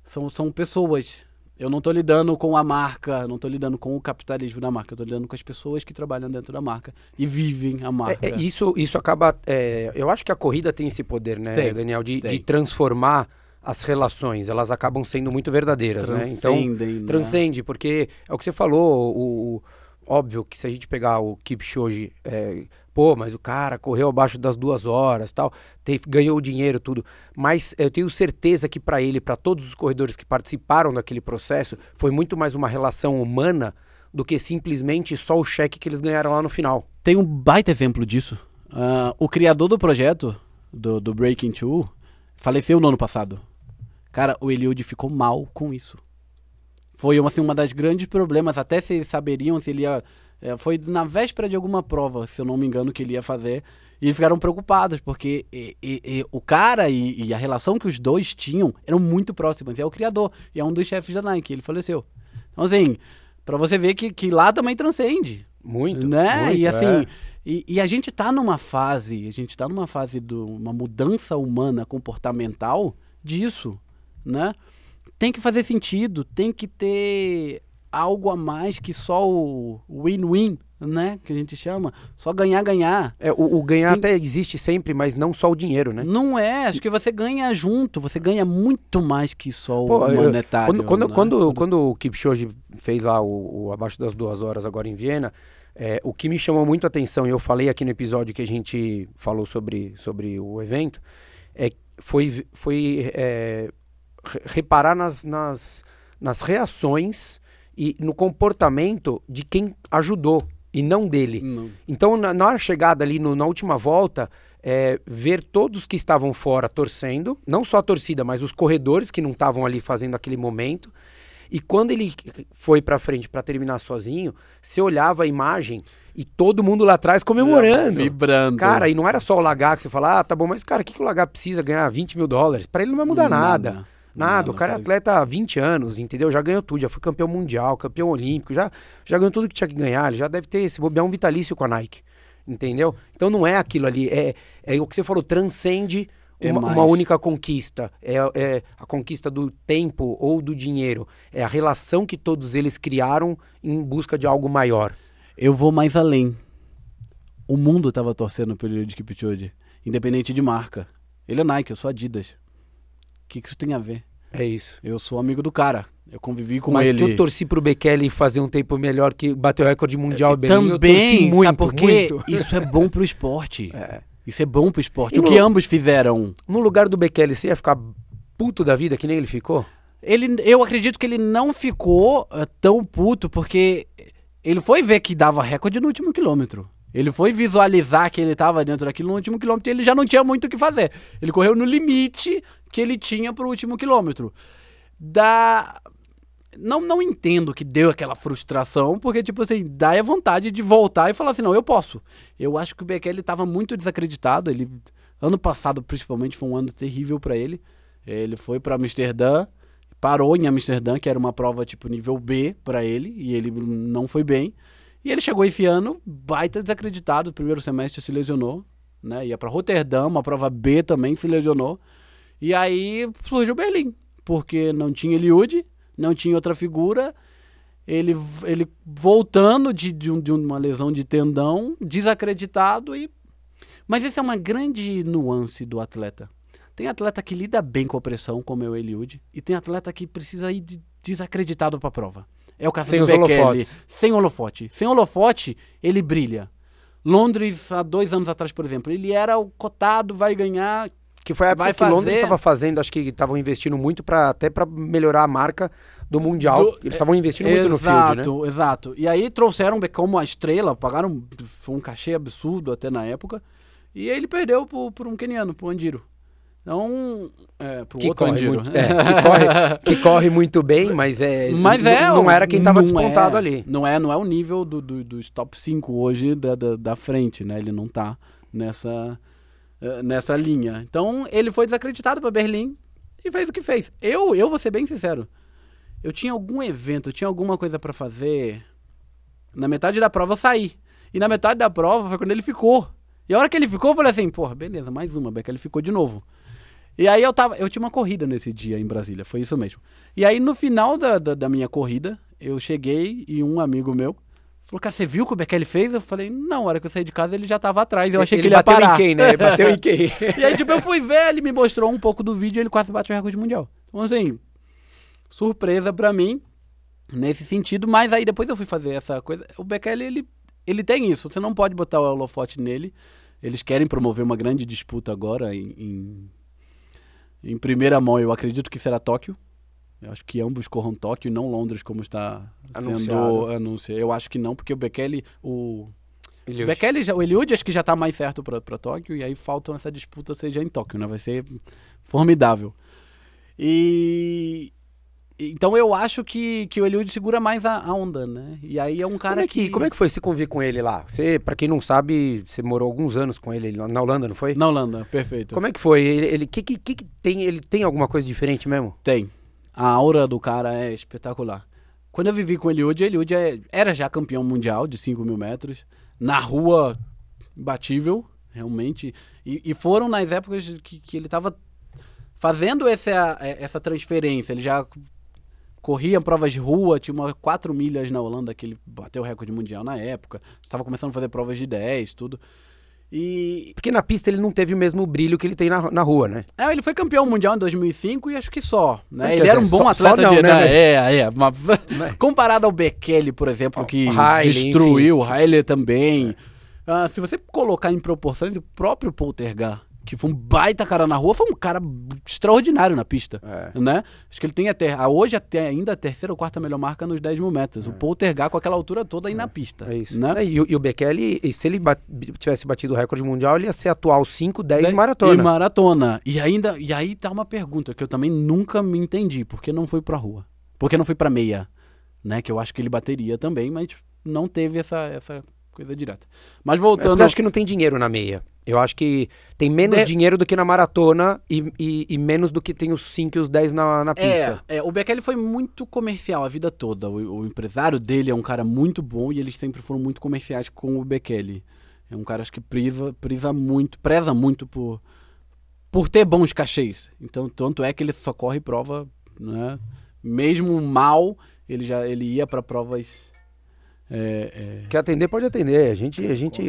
Speaker 2: são, são pessoas. Eu não estou lidando com a marca, não estou lidando com o capitalismo da marca, eu estou lidando com as pessoas que trabalham dentro da marca e vivem a marca.
Speaker 1: É, é, isso, isso acaba. É, eu acho que a corrida tem esse poder, né, tem, Daniel, de, de transformar as relações, elas acabam sendo muito verdadeiras, né? Então, né? transcende, porque é o que você falou, o, Óbvio que se a gente pegar o Kipchoge, é, pô, mas o cara correu abaixo das duas horas, tal, teve, ganhou dinheiro, tudo. Mas eu tenho certeza que para ele, para todos os corredores que participaram daquele processo, foi muito mais uma relação humana do que simplesmente só o cheque que eles ganharam lá no final.
Speaker 2: Tem um baita exemplo disso. Uh, o criador do projeto, do, do Breaking Two, faleceu no ano passado. Cara, o Eliud ficou mal com isso. Foi assim, uma das grandes problemas, até se eles saberiam se ele ia. É, foi na véspera de alguma prova, se eu não me engano, que ele ia fazer. E ficaram preocupados, porque e, e, e, o cara e, a relação que os dois tinham eram muito próximas. E é o criador, e é um dos chefes da Nike, ele faleceu. Então, assim, para você ver que, que lá também transcende.
Speaker 1: Muito.
Speaker 2: Né?
Speaker 1: Muito,
Speaker 2: e assim, é. e, e, a gente tá numa fase, a gente tá numa fase de uma mudança humana comportamental disso, né? tem que fazer sentido, tem que ter algo a mais que só o win-win, né? Que a gente chama. Só ganhar, ganhar.
Speaker 1: É, o, o ganhar tem... até existe sempre, mas não só o dinheiro, né?
Speaker 2: Não é, acho que você ganha junto, você ganha muito mais que só Pô, o monetário.
Speaker 1: Eu, quando, né? quando, quando, quando, o Kipchoge fez lá o, o abaixo das duas horas agora em Viena, é, o que me chamou muito a atenção, e eu falei aqui no episódio que a gente falou sobre, sobre o evento, é, foi, foi é, reparar nas, nas, nas reações e no comportamento de quem ajudou e não dele.
Speaker 2: Não.
Speaker 1: Então, na, na hora chegada ali no- na última volta, é, ver todos que estavam fora torcendo, não só a torcida, mas os corredores que não estavam ali fazendo aquele momento. E quando ele foi pra frente pra terminar sozinho, você olhava a imagem e todo mundo lá atrás comemorando.
Speaker 2: Vibrando.
Speaker 1: Cara, e não era só o Lagar que você fala, ah, tá bom, mas cara, o que, que o Lagar precisa ganhar 20 mil dólares? Pra ele não vai mudar nada. Nada, o cara é atleta há 20 anos, entendeu? Já ganhou tudo, já foi campeão mundial, campeão olímpico, já, já ganhou tudo que tinha que ganhar, ele já deve ter esse bobear um vitalício com a Nike, entendeu? Então não é aquilo ali, é, é o que você falou, transcende
Speaker 2: É
Speaker 1: uma, uma única conquista. É, é a conquista do tempo ou do dinheiro. É a relação que todos eles criaram em busca de algo maior.
Speaker 2: Eu vou mais além. O mundo tava torcendo pelo Eliud Kipchoge, independente de marca. Ele é Nike, eu sou Adidas. O que, que isso tem a ver?
Speaker 1: É isso.
Speaker 2: Eu sou amigo do cara. Eu convivi com
Speaker 1: Mas
Speaker 2: ele.
Speaker 1: que eu torci pro Bekele fazer um tempo melhor que bateu o recorde mundial torci
Speaker 2: Também,
Speaker 1: muito,
Speaker 2: sabe por quê?
Speaker 1: muito.
Speaker 2: Isso é bom pro esporte.
Speaker 1: É.
Speaker 2: Isso é bom pro esporte.
Speaker 1: E
Speaker 2: O
Speaker 1: no-
Speaker 2: que ambos fizeram.
Speaker 1: No lugar do Bekele, você ia ficar puto da vida que nem ele ficou?
Speaker 2: Ele, eu acredito que ele não ficou eh, tão puto, porque ele foi ver que dava recorde no último quilômetro. Ele foi visualizar que ele estava dentro daquilo no último quilômetro e ele já não tinha muito o que fazer. Ele correu no limite que ele tinha pro último quilômetro. Da. Não, não entendo que deu aquela frustração, porque, tipo assim, dá a vontade de voltar e falar assim: não, eu posso. Eu acho que o Bekele estava muito desacreditado. Ele, ano passado, principalmente, foi um ano terrível para ele. Ele foi para Amsterdã, parou em Amsterdã, que era uma prova tipo nível B para ele, e ele não foi bem. E ele chegou esse ano, baita desacreditado, primeiro semestre se lesionou, né? Ia para Roterdã, uma prova B também se lesionou. E aí surgiu Berlim, porque não tinha Eliud, não tinha outra figura. Ele, ele voltando de, de, um- de uma lesão de tendão, desacreditado e. Mas essa é uma grande nuance do atleta. Tem atleta que lida bem com a pressão, como é o Eliud, e tem atleta que precisa ir de- desacreditado para a prova. É o caso
Speaker 1: Sem
Speaker 2: do Bekele. Sem holofote. Sem holofote, ele brilha. Londres, há dois anos atrás, por exemplo, ele era o cotado, vai ganhar.
Speaker 1: Que foi a época
Speaker 2: Vai
Speaker 1: que Londres
Speaker 2: fazer-
Speaker 1: estava fazendo, acho que estavam investindo muito para até para melhorar a marca do mundial.
Speaker 2: Do-
Speaker 1: Eles estavam investindo muito no field, né?
Speaker 2: Exato, exato. E aí trouxeram como a estrela, pagaram foi um cachê absurdo até na época. E aí ele perdeu por, por um keniano, pro Andiro. Então, é, pro
Speaker 1: Que
Speaker 2: outro
Speaker 1: corre,
Speaker 2: Andiro.
Speaker 1: muito, é, que, corre, que corre muito bem, mas é
Speaker 2: Mas é.
Speaker 1: não era quem estava
Speaker 2: não
Speaker 1: despontado
Speaker 2: é-
Speaker 1: ali.
Speaker 2: Não é, não é o nível do, do- dos top 5 hoje da, da, da frente, né? Ele não tá nessa, eh, nessa linha. Então, ele foi desacreditado para Berlim e fez o que fez. Eu, eu vou ser bem sincero. Eu tinha algum evento, eu tinha alguma coisa para fazer. Na metade da prova eu saí. E na metade da prova foi quando ele ficou. E a hora que ele ficou, eu falei assim, porra, beleza, mais uma, Beca, ele ficou de novo. E aí eu tava. Eu tinha uma corrida nesse dia em Brasília, foi isso mesmo. E aí no final da, da, da minha corrida, eu cheguei e um amigo meu falou, cara, você viu o que o Bekele fez? Eu falei, não, a hora que eu saí de casa ele já tava atrás. Eu achei
Speaker 1: ele
Speaker 2: que ele ia
Speaker 1: bateu
Speaker 2: parar.
Speaker 1: em quem, né? Ele bateu em quem?
Speaker 2: E aí, tipo, eu fui ver, ele me mostrou um pouco do vídeo e ele quase bateu o recorde mundial. Então, assim, surpresa pra mim, nesse sentido, mas aí depois eu fui fazer essa coisa. O Bekele, ele, ele tem isso, você não pode botar o holofote nele. Eles querem promover uma grande disputa agora em, em, em primeira mão, eu acredito que será Tóquio. Eu acho que ambos corram Tóquio e não Londres, como está sendo
Speaker 1: Anunciado.
Speaker 2: Eu acho que não, porque o Bekele, o, o Bekele, já, o Eliud acho que já tá mais certo pra Tóquio, e aí falta essa disputa seja em Tóquio, né? Vai ser formidável. E. Então eu acho que, que o Eliud segura mais a, a onda, né? E aí é um cara
Speaker 1: como, é que, como é que foi você conviver com ele lá? Você, pra quem não sabe, você morou alguns anos com ele na Holanda, não foi?
Speaker 2: Na Holanda, perfeito.
Speaker 1: Como é que foi? Ele, ele que, que, que que tem? Ele tem alguma coisa diferente mesmo?
Speaker 2: Tem. A aura do cara é espetacular. Quando eu vivi com o Eliud, o Eliud é- era já campeão mundial de 5 mil metros. Na rua, imbatível, realmente. E, e foram nas épocas que, que ele estava fazendo essa, essa transferência. Ele já corria provas de rua, tinha uma 4 milhas na Holanda que ele bateu o recorde mundial na época. Estava começando a fazer provas de 10, tudo. E
Speaker 1: Porque na pista ele não teve o mesmo brilho que ele tem na, na rua, né?
Speaker 2: é, ele foi campeão mundial em 2005 e acho que só, né?
Speaker 1: É,
Speaker 2: ele
Speaker 1: quer
Speaker 2: era um
Speaker 1: dizer,
Speaker 2: bom
Speaker 1: só-
Speaker 2: atleta
Speaker 1: só não,
Speaker 2: de...
Speaker 1: né, mas-
Speaker 2: É, é. mas- comparado ao Bekele, por exemplo, que
Speaker 1: Haile,
Speaker 2: destruiu, o Haile também. Ah, se você colocar em proporções, o próprio Poltergar, que foi um baita cara na rua, foi um cara extraordinário na pista,
Speaker 1: É.
Speaker 2: né? Acho que ele tem até, hoje até ainda a terceira ou quarta melhor marca nos 10 mil metros. O Poltergar com aquela altura toda aí na pista,
Speaker 1: É isso.
Speaker 2: né?
Speaker 1: É, E, o- e o Bekele, se ele bat- tivesse batido o recorde mundial, ele ia ser atual 5, 10
Speaker 2: Dez-
Speaker 1: maratona.
Speaker 2: E maratona. E ainda, e aí tá uma pergunta que eu também nunca me entendi, por que não foi pra rua? Por que não foi pra meia? Né, que eu acho que ele bateria também, mas não teve essa, essa coisa direta. Mas
Speaker 1: É,
Speaker 2: voltando,
Speaker 1: porque eu acho que não tem dinheiro na meia. Eu acho que tem menos
Speaker 2: De-
Speaker 1: dinheiro do que na maratona e, e- e menos do que tem os 5 e os 10 na, na pista.
Speaker 2: É, é, o Bekele foi muito comercial a vida toda. O, o empresário dele é um cara muito bom e eles sempre foram muito comerciais com o Bekele. É um cara acho que prisa, prisa muito, preza muito por, por ter bons cachês. Então, tanto é que ele só corre prova, né? Mesmo mal, ele já ele ia para provas. É, é...
Speaker 1: Quer atender, pode atender. A gente. A gente...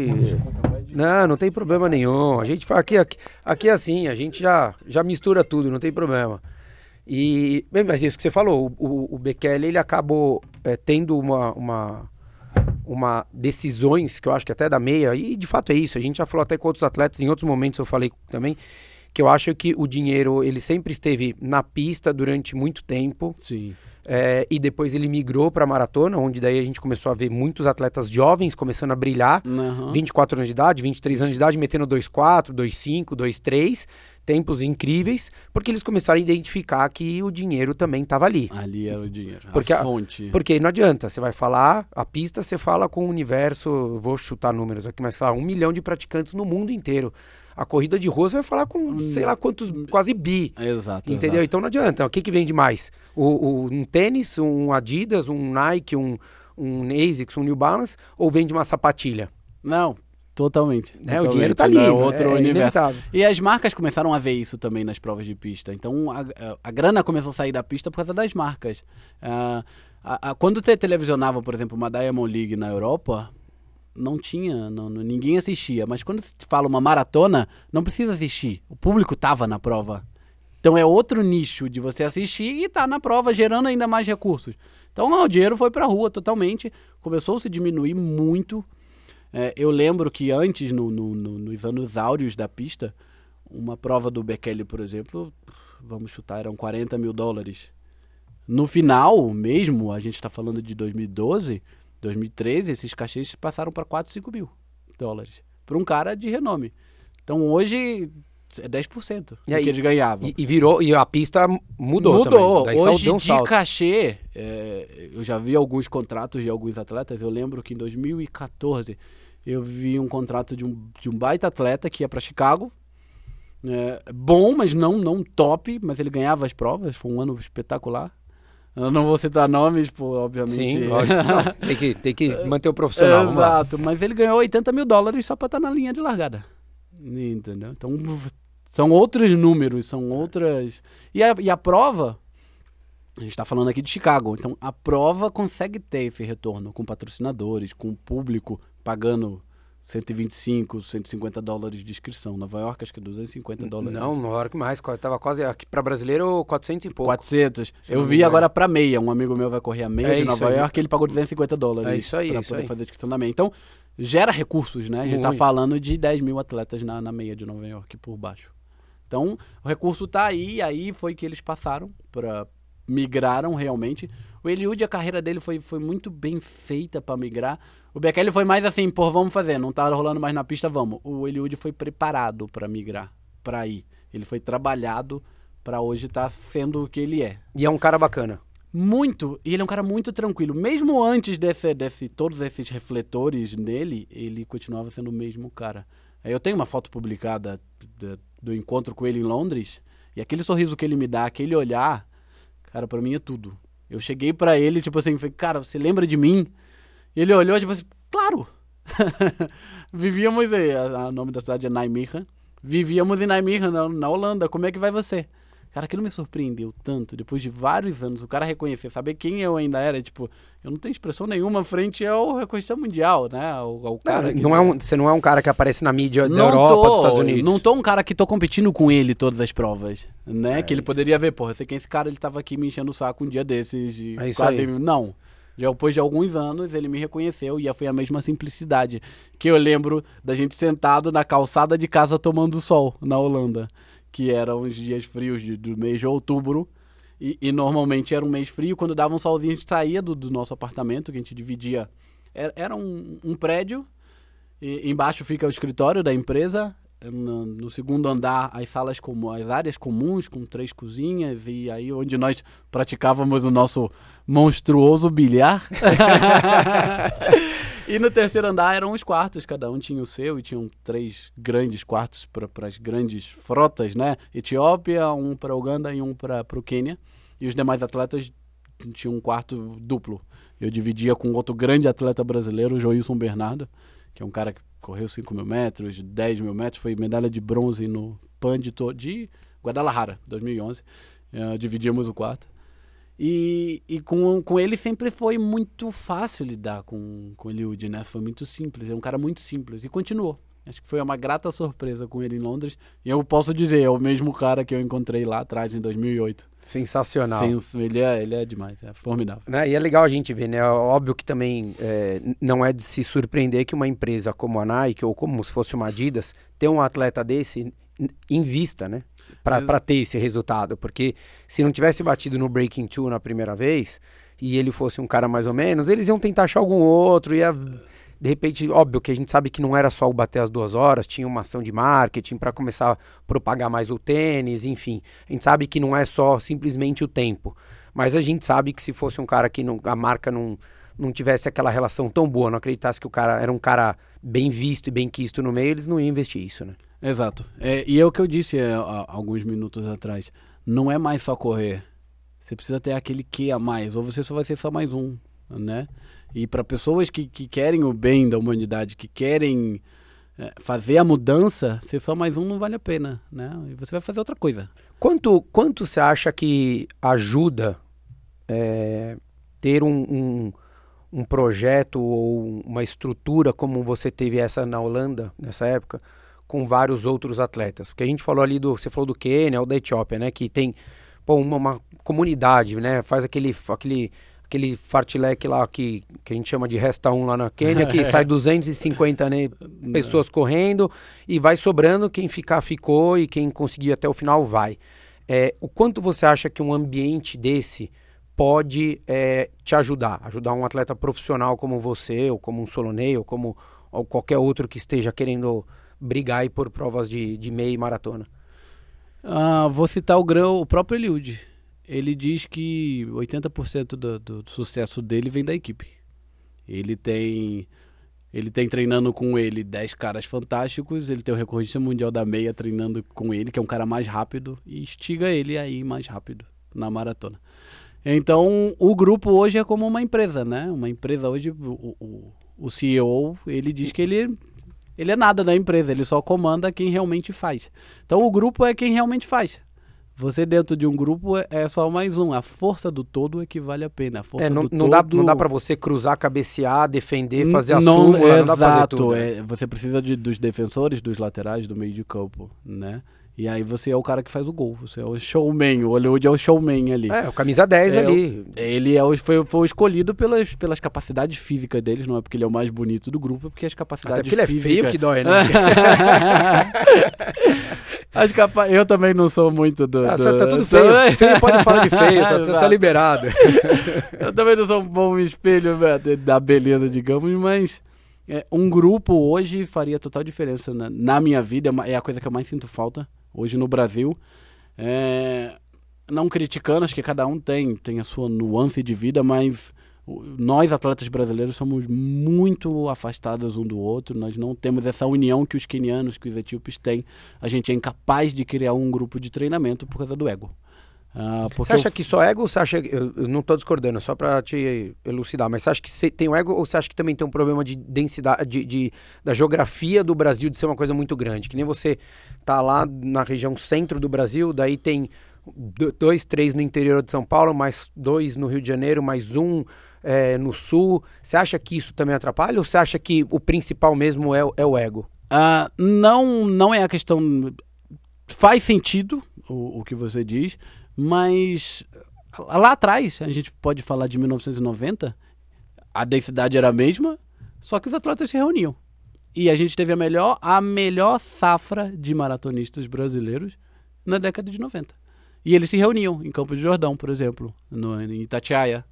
Speaker 1: Não, não tem problema nenhum. A gente fala aqui, aqui, aqui é assim, a gente já, já mistura tudo, não tem problema. E, bem, mas isso que você falou, o, o, o Bekele, ele acabou é, tendo uma, uma, uma decisões que eu acho que até da meia, e de fato é isso, a gente já falou até com outros atletas, em outros momentos eu falei também, que eu acho que o dinheiro, ele sempre esteve na pista durante muito tempo,
Speaker 2: Sim.
Speaker 1: É, e depois ele migrou para maratona, onde daí a gente começou a ver muitos atletas jovens começando a brilhar,
Speaker 2: Aham.
Speaker 1: 24 anos de idade, 23 anos de idade, metendo 2,4, 2,5, 2,3, tempos incríveis, porque eles começaram a identificar que o dinheiro também estava ali.
Speaker 2: Ali era o dinheiro.
Speaker 1: Porque
Speaker 2: a
Speaker 1: a-
Speaker 2: fonte.
Speaker 1: Porque não adianta, você vai falar, a pista você fala com o universo, vou chutar números aqui, mas sei lá, um milhão de praticantes no mundo inteiro. A corrida de rua você vai falar com sei lá quantos, quase bi.
Speaker 2: Exato.
Speaker 1: Entendeu? Então não adianta. O que, que vende mais? O, o- um tênis, um Adidas, um Nike, um, um ASICS, um New Balance, ou vende uma sapatilha?
Speaker 2: Não, totalmente.
Speaker 1: O
Speaker 2: totalmente,
Speaker 1: dinheiro tá ali.
Speaker 2: né?
Speaker 1: né?
Speaker 2: outro
Speaker 1: é
Speaker 2: universo.
Speaker 1: inevitável.
Speaker 2: E as marcas começaram a ver isso também nas provas de pista. Então a, a- grana começou a sair da pista por causa das marcas. Ah, a- a- quando você televisionava, por exemplo, uma Diamond League na Europa, não tinha, não- ninguém assistia. Mas quando se fala uma maratona, não precisa assistir. O público tava na prova. Então é outro nicho de você assistir e tá na prova, gerando ainda mais recursos. Então o dinheiro foi pra rua totalmente. Começou a se diminuir muito. É, eu lembro que antes, no- no- no- nos anos áureos da pista, uma prova do Bekele, por exemplo, vamos chutar, eram 40 mil dólares. No final mesmo, a gente está falando de 2012, 2013, esses cachês passaram para 4, 5 mil dólares. Para um cara de renome. Então hoje é 10% do
Speaker 1: E aí,
Speaker 2: que eles ganhavam.
Speaker 1: E, e virou, e a pista mudou,
Speaker 2: Mudou.
Speaker 1: também. Daí sal-
Speaker 2: Hoje,
Speaker 1: um
Speaker 2: de
Speaker 1: salto.
Speaker 2: cachê, é, eu já vi alguns contratos de alguns atletas. Eu lembro que em 2014 eu vi um contrato de um, de um baita atleta que ia para Chicago. É, bom, mas não, não top, mas ele ganhava as provas. Foi um ano espetacular. Eu não vou citar nomes, pô, obviamente.
Speaker 1: Sim. Não, tem, que, tem que manter o profissional.
Speaker 2: Exato, mas ele ganhou 80 mil dólares só pra estar na linha de largada. Entendeu? Então, são outros números, são outras. E a, e a prova, a gente tá falando aqui de Chicago, então a prova consegue ter esse retorno com patrocinadores, com o público pagando 125, 150 dólares de inscrição. Nova York, acho que é 250 dólares.
Speaker 1: Não, hora que mais. quase- Tava quase. Aqui pra brasileiro, 400 e pouco.
Speaker 2: 400.
Speaker 1: Se
Speaker 2: Eu vi agora pra meia. Um amigo meu vai correr a meia
Speaker 1: É
Speaker 2: de Nova
Speaker 1: aí.
Speaker 2: York ele pagou 250 dólares
Speaker 1: É isso aí, isso
Speaker 2: poder
Speaker 1: aí.
Speaker 2: fazer a inscrição na meia. Então, gera recursos, né? A gente tá
Speaker 1: Muito.
Speaker 2: falando de 10 mil atletas na, na meia de Nova York por baixo. Então, o recurso tá aí, aí foi que eles passaram para migraram realmente. O Eliud, a carreira dele foi, foi muito bem feita para migrar. O Bekele foi mais assim, pô, vamos fazer, não tá rolando mais na pista, vamos. O Eliud foi preparado para migrar, para ir. Ele foi trabalhado para hoje estar sendo o que ele é.
Speaker 1: E é um cara bacana.
Speaker 2: Muito. E ele é um cara muito tranquilo. Mesmo antes desse, desse todos esses refletores nele, ele continuava sendo o mesmo cara. Eu tenho uma foto publicada da- do encontro com ele em Londres, e aquele sorriso que ele me dá, aquele olhar, cara, pra mim é tudo. Eu cheguei pra ele, tipo assim, falei, cara, você lembra de mim? E ele olhou, tipo assim, claro! Vivíamos, aí, o nome da cidade é Nijmegen, vivíamos em Nijmegen, na, na Holanda, como é que vai você? Cara, aquilo me surpreendeu tanto, depois de vários anos, o cara reconhecer, saber quem eu ainda era, tipo, eu não tenho expressão nenhuma frente ao reconhecimento mundial, né, ao, ao cara. Que-
Speaker 1: não é um, você não é um cara que aparece na mídia da
Speaker 2: não
Speaker 1: Europa,
Speaker 2: tô,
Speaker 1: dos Estados Unidos.
Speaker 2: Não tô um cara que tô competindo com ele todas as provas, né?
Speaker 1: É
Speaker 2: que ele
Speaker 1: isso.
Speaker 2: poderia ver, porra, eu sei quem é esse cara, ele tava aqui me enchendo o saco um dia desses. E
Speaker 1: É isso aí.
Speaker 2: Não. Depois de alguns anos, ele me reconheceu e foi a mesma simplicidade. Que eu lembro da gente sentado na calçada de casa tomando sol na Holanda. Que eram os dias frios de, do mês de outubro. E, e, normalmente era um mês frio. Quando dava um solzinho, a gente saía do, do nosso apartamento, que a gente dividia. Era, era um, um prédio. E embaixo fica o escritório da empresa no, no, segundo andar as salas comuns, as áreas comuns com três cozinhas e aí onde nós praticávamos o nosso monstruoso bilhar. e no terceiro andar eram os quartos, cada um tinha o seu e tinham três grandes quartos para as grandes frotas, né? Etiópia, um para Uganda e um para o Quênia. E os demais atletas tinham um quarto duplo. Eu dividia com outro grande atleta brasileiro, o Joilson Bernardo, que é um cara que correu 5 mil metros, 10 mil metros, foi medalha de bronze no PAN de, de Guadalajara, 2011. Uh, dividimos o quarto. E, e com, com ele sempre foi muito fácil lidar com, com o Eliud, né? Foi muito simples, é um cara muito simples. E continuou. Acho que foi uma grata surpresa com ele em Londres. E eu posso dizer, é o mesmo cara que eu encontrei lá atrás, em 2008.
Speaker 1: Sensacional.
Speaker 2: Sim, ele, é, ele é demais, é formidável.
Speaker 1: Né? E é legal a gente ver, né? Óbvio que também é, não é de se surpreender que uma empresa como a Nike ou como se fosse uma Adidas ter um atleta desse em vista, né? Para ter esse resultado. Porque se não tivesse batido no Breaking Two na primeira vez e ele fosse um cara mais ou menos, eles iam tentar achar algum outro, ia de repente, óbvio que a gente sabe que não era só o bater as duas horas, tinha uma ação de marketing para começar a propagar mais o tênis, enfim. A gente sabe que não é só simplesmente o tempo. Mas a gente sabe que se fosse um cara que não, a marca não, não tivesse aquela relação tão boa, não acreditasse que o cara era um cara bem visto e bem quisto no meio, eles não iam investir isso, né?
Speaker 2: Exato. É, e é o que eu disse é, alguns minutos atrás. Não é mais só correr. Você precisa ter aquele que a mais, ou você só vai ser só mais um, né? E para pessoas que, que querem o bem da humanidade, que querem é, fazer a mudança, ser só mais um não vale a pena, né? E você vai fazer outra coisa.
Speaker 1: Quanto, quanto você acha que ajuda é, ter um, um, um, projeto ou uma estrutura como você teve essa na Holanda, nessa época, com vários outros atletas? Porque a gente falou ali do, você falou do Quênia ou da Etiópia, né? Que tem pô, uma, uma comunidade, né? Faz aquele, aquele aquele fartlek lá que, que a gente chama de resta 1 lá na Quênia, que sai 250 né, pessoas correndo e vai sobrando, quem ficar ficou e quem conseguir até o final vai. É, o quanto você acha que um ambiente desse pode é, te ajudar? Ajudar um atleta profissional como você, ou como um Solonei, ou como ou qualquer outro que esteja querendo brigar aí por provas de, de meia e maratona?
Speaker 2: Ah, vou citar o grão, o próprio Eliud ele diz que 80% do, do, sucesso dele vem da equipe. Ele tem ele tem treinando com ele 10 caras fantásticos, ele tem o recordista mundial da meia treinando com ele, que é um cara mais rápido, e estiga ele aí mais rápido na maratona. Então, o grupo hoje é como uma empresa, né? Uma empresa hoje, o, o, o CEO, ele diz que ele, ele é nada da empresa, ele só comanda quem realmente faz. Então, o grupo é quem realmente faz. Você dentro de um grupo é, é só mais um. A força do todo é que vale a pena. A
Speaker 1: é, não, não
Speaker 2: todo...
Speaker 1: dá, não dá para você cruzar, cabecear, defender, fazer a não, súmula,
Speaker 2: exato,
Speaker 1: não dá pra fazer tudo.
Speaker 2: É, você precisa de, dos defensores, dos laterais, do meio de campo, né? E aí você é o cara que faz o gol, você é o showman, o Hollywood é o showman ali.
Speaker 1: É, o camisa 10 é, ali.
Speaker 2: Ele é o, foi, foi escolhido pelas, pelas capacidades físicas deles, não é porque ele é o mais bonito do grupo, é porque as capacidades
Speaker 1: Até porque ele
Speaker 2: físicas...
Speaker 1: é feio que dói, né?
Speaker 2: as capa... Eu também não sou muito do...
Speaker 1: Ah, do... tá tudo feio, feio pode falar de feio, tá, tá, tá liberado.
Speaker 2: eu também não sou um bom espelho né, da beleza, digamos, mas... É, um grupo hoje faria total diferença na, na minha vida, é, é a coisa que eu mais sinto falta hoje no Brasil. É, não criticando, acho que cada um tem, tem a sua nuance de vida, mas nós, atletas brasileiros, somos muito afastados um do outro, nós não temos essa união que os quenianos, que os etíopes têm. A gente é incapaz de criar um grupo de treinamento por causa do ego.
Speaker 1: Ah, você acha eu... que só ego ou você acha. Eu, eu não estou discordando, só para te elucidar, mas você acha que tem o ego ou você acha que também tem um problema de densidade, de, de, da geografia do Brasil de ser uma coisa muito grande? Que nem você tá lá na região centro do Brasil, daí tem dois, três no interior de São Paulo, mais dois no Rio de Janeiro, mais um é, no sul. Você acha que isso também atrapalha ou você acha que o principal mesmo é, é o ego?
Speaker 2: Uh, não, não é a questão. Faz sentido o, o que você diz, mas lá atrás, a gente pode falar de 1990, a densidade era a mesma, só que os atletas se reuniam. E a gente teve a melhor, a melhor safra de maratonistas brasileiros na década de 90. E eles se reuniam em Campos de Jordão, por exemplo, no, em Itatiaia.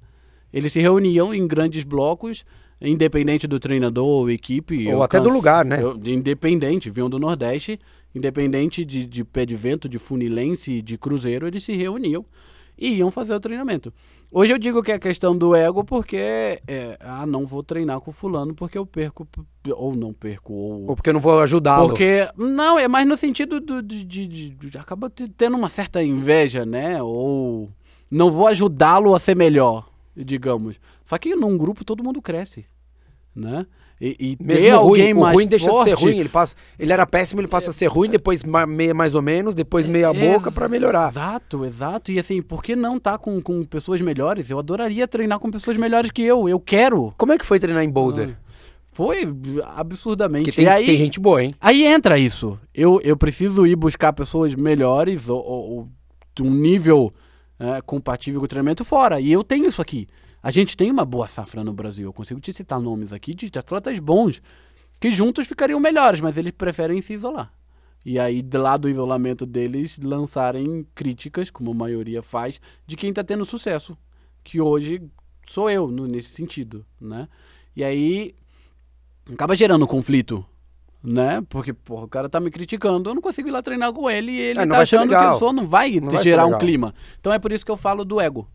Speaker 2: Eles se reuniam em grandes blocos, independente do treinador ou equipe.
Speaker 1: Ou até do lugar, né?
Speaker 2: Eu, independente, vinham do Nordeste, independente de, de pé de vento, de funilense, de cruzeiro, eles se reuniam e iam fazer o treinamento. Hoje eu digo que é questão do ego porque, é, ah, não vou treinar com fulano porque eu perco, ou não perco, ou...
Speaker 1: Ou porque não vou ajudá-lo.
Speaker 2: Porque, não, é mais no sentido do, de, de, de acaba tendo uma certa inveja, né? Ou não vou ajudá-lo a ser melhor, digamos. Só que num grupo todo mundo cresce, né? E, e
Speaker 1: Mesmo
Speaker 2: ter
Speaker 1: ruim,
Speaker 2: alguém
Speaker 1: o
Speaker 2: mais
Speaker 1: ruim deixa
Speaker 2: forte,
Speaker 1: de ser ruim, ele passa, ele era péssimo, ele passa a ser ruim, depois meia mais ou menos, depois meia boca pra melhorar.
Speaker 2: Exato, exato. E assim, por que não tá com, com pessoas melhores? Eu adoraria treinar com pessoas melhores que eu. Eu quero.
Speaker 1: Como é que foi treinar em Boulder?
Speaker 2: Foi absurdamente.
Speaker 1: Porque tem,
Speaker 2: aí,
Speaker 1: tem gente boa, hein?
Speaker 2: aí entra isso. Eu, eu preciso ir buscar pessoas melhores ou, ou, ou de um nível é, compatível com o treinamento fora. E eu tenho isso aqui. A gente tem uma boa safra no Brasil. Eu consigo te citar nomes aqui de atletas bons que juntos ficariam melhores, mas eles preferem se isolar. E aí, de lá do isolamento deles, lançarem críticas, como a maioria faz, de quem está tendo sucesso. Que hoje sou eu, no- nesse sentido, né? E aí, acaba gerando conflito, né? Porque, porra, o cara tá me criticando, eu não consigo ir lá treinar com ele e ele
Speaker 1: É,
Speaker 2: tá achando que eu sou, não vai
Speaker 1: Não
Speaker 2: te
Speaker 1: vai
Speaker 2: gerar um clima. Então é por isso que eu falo do ego,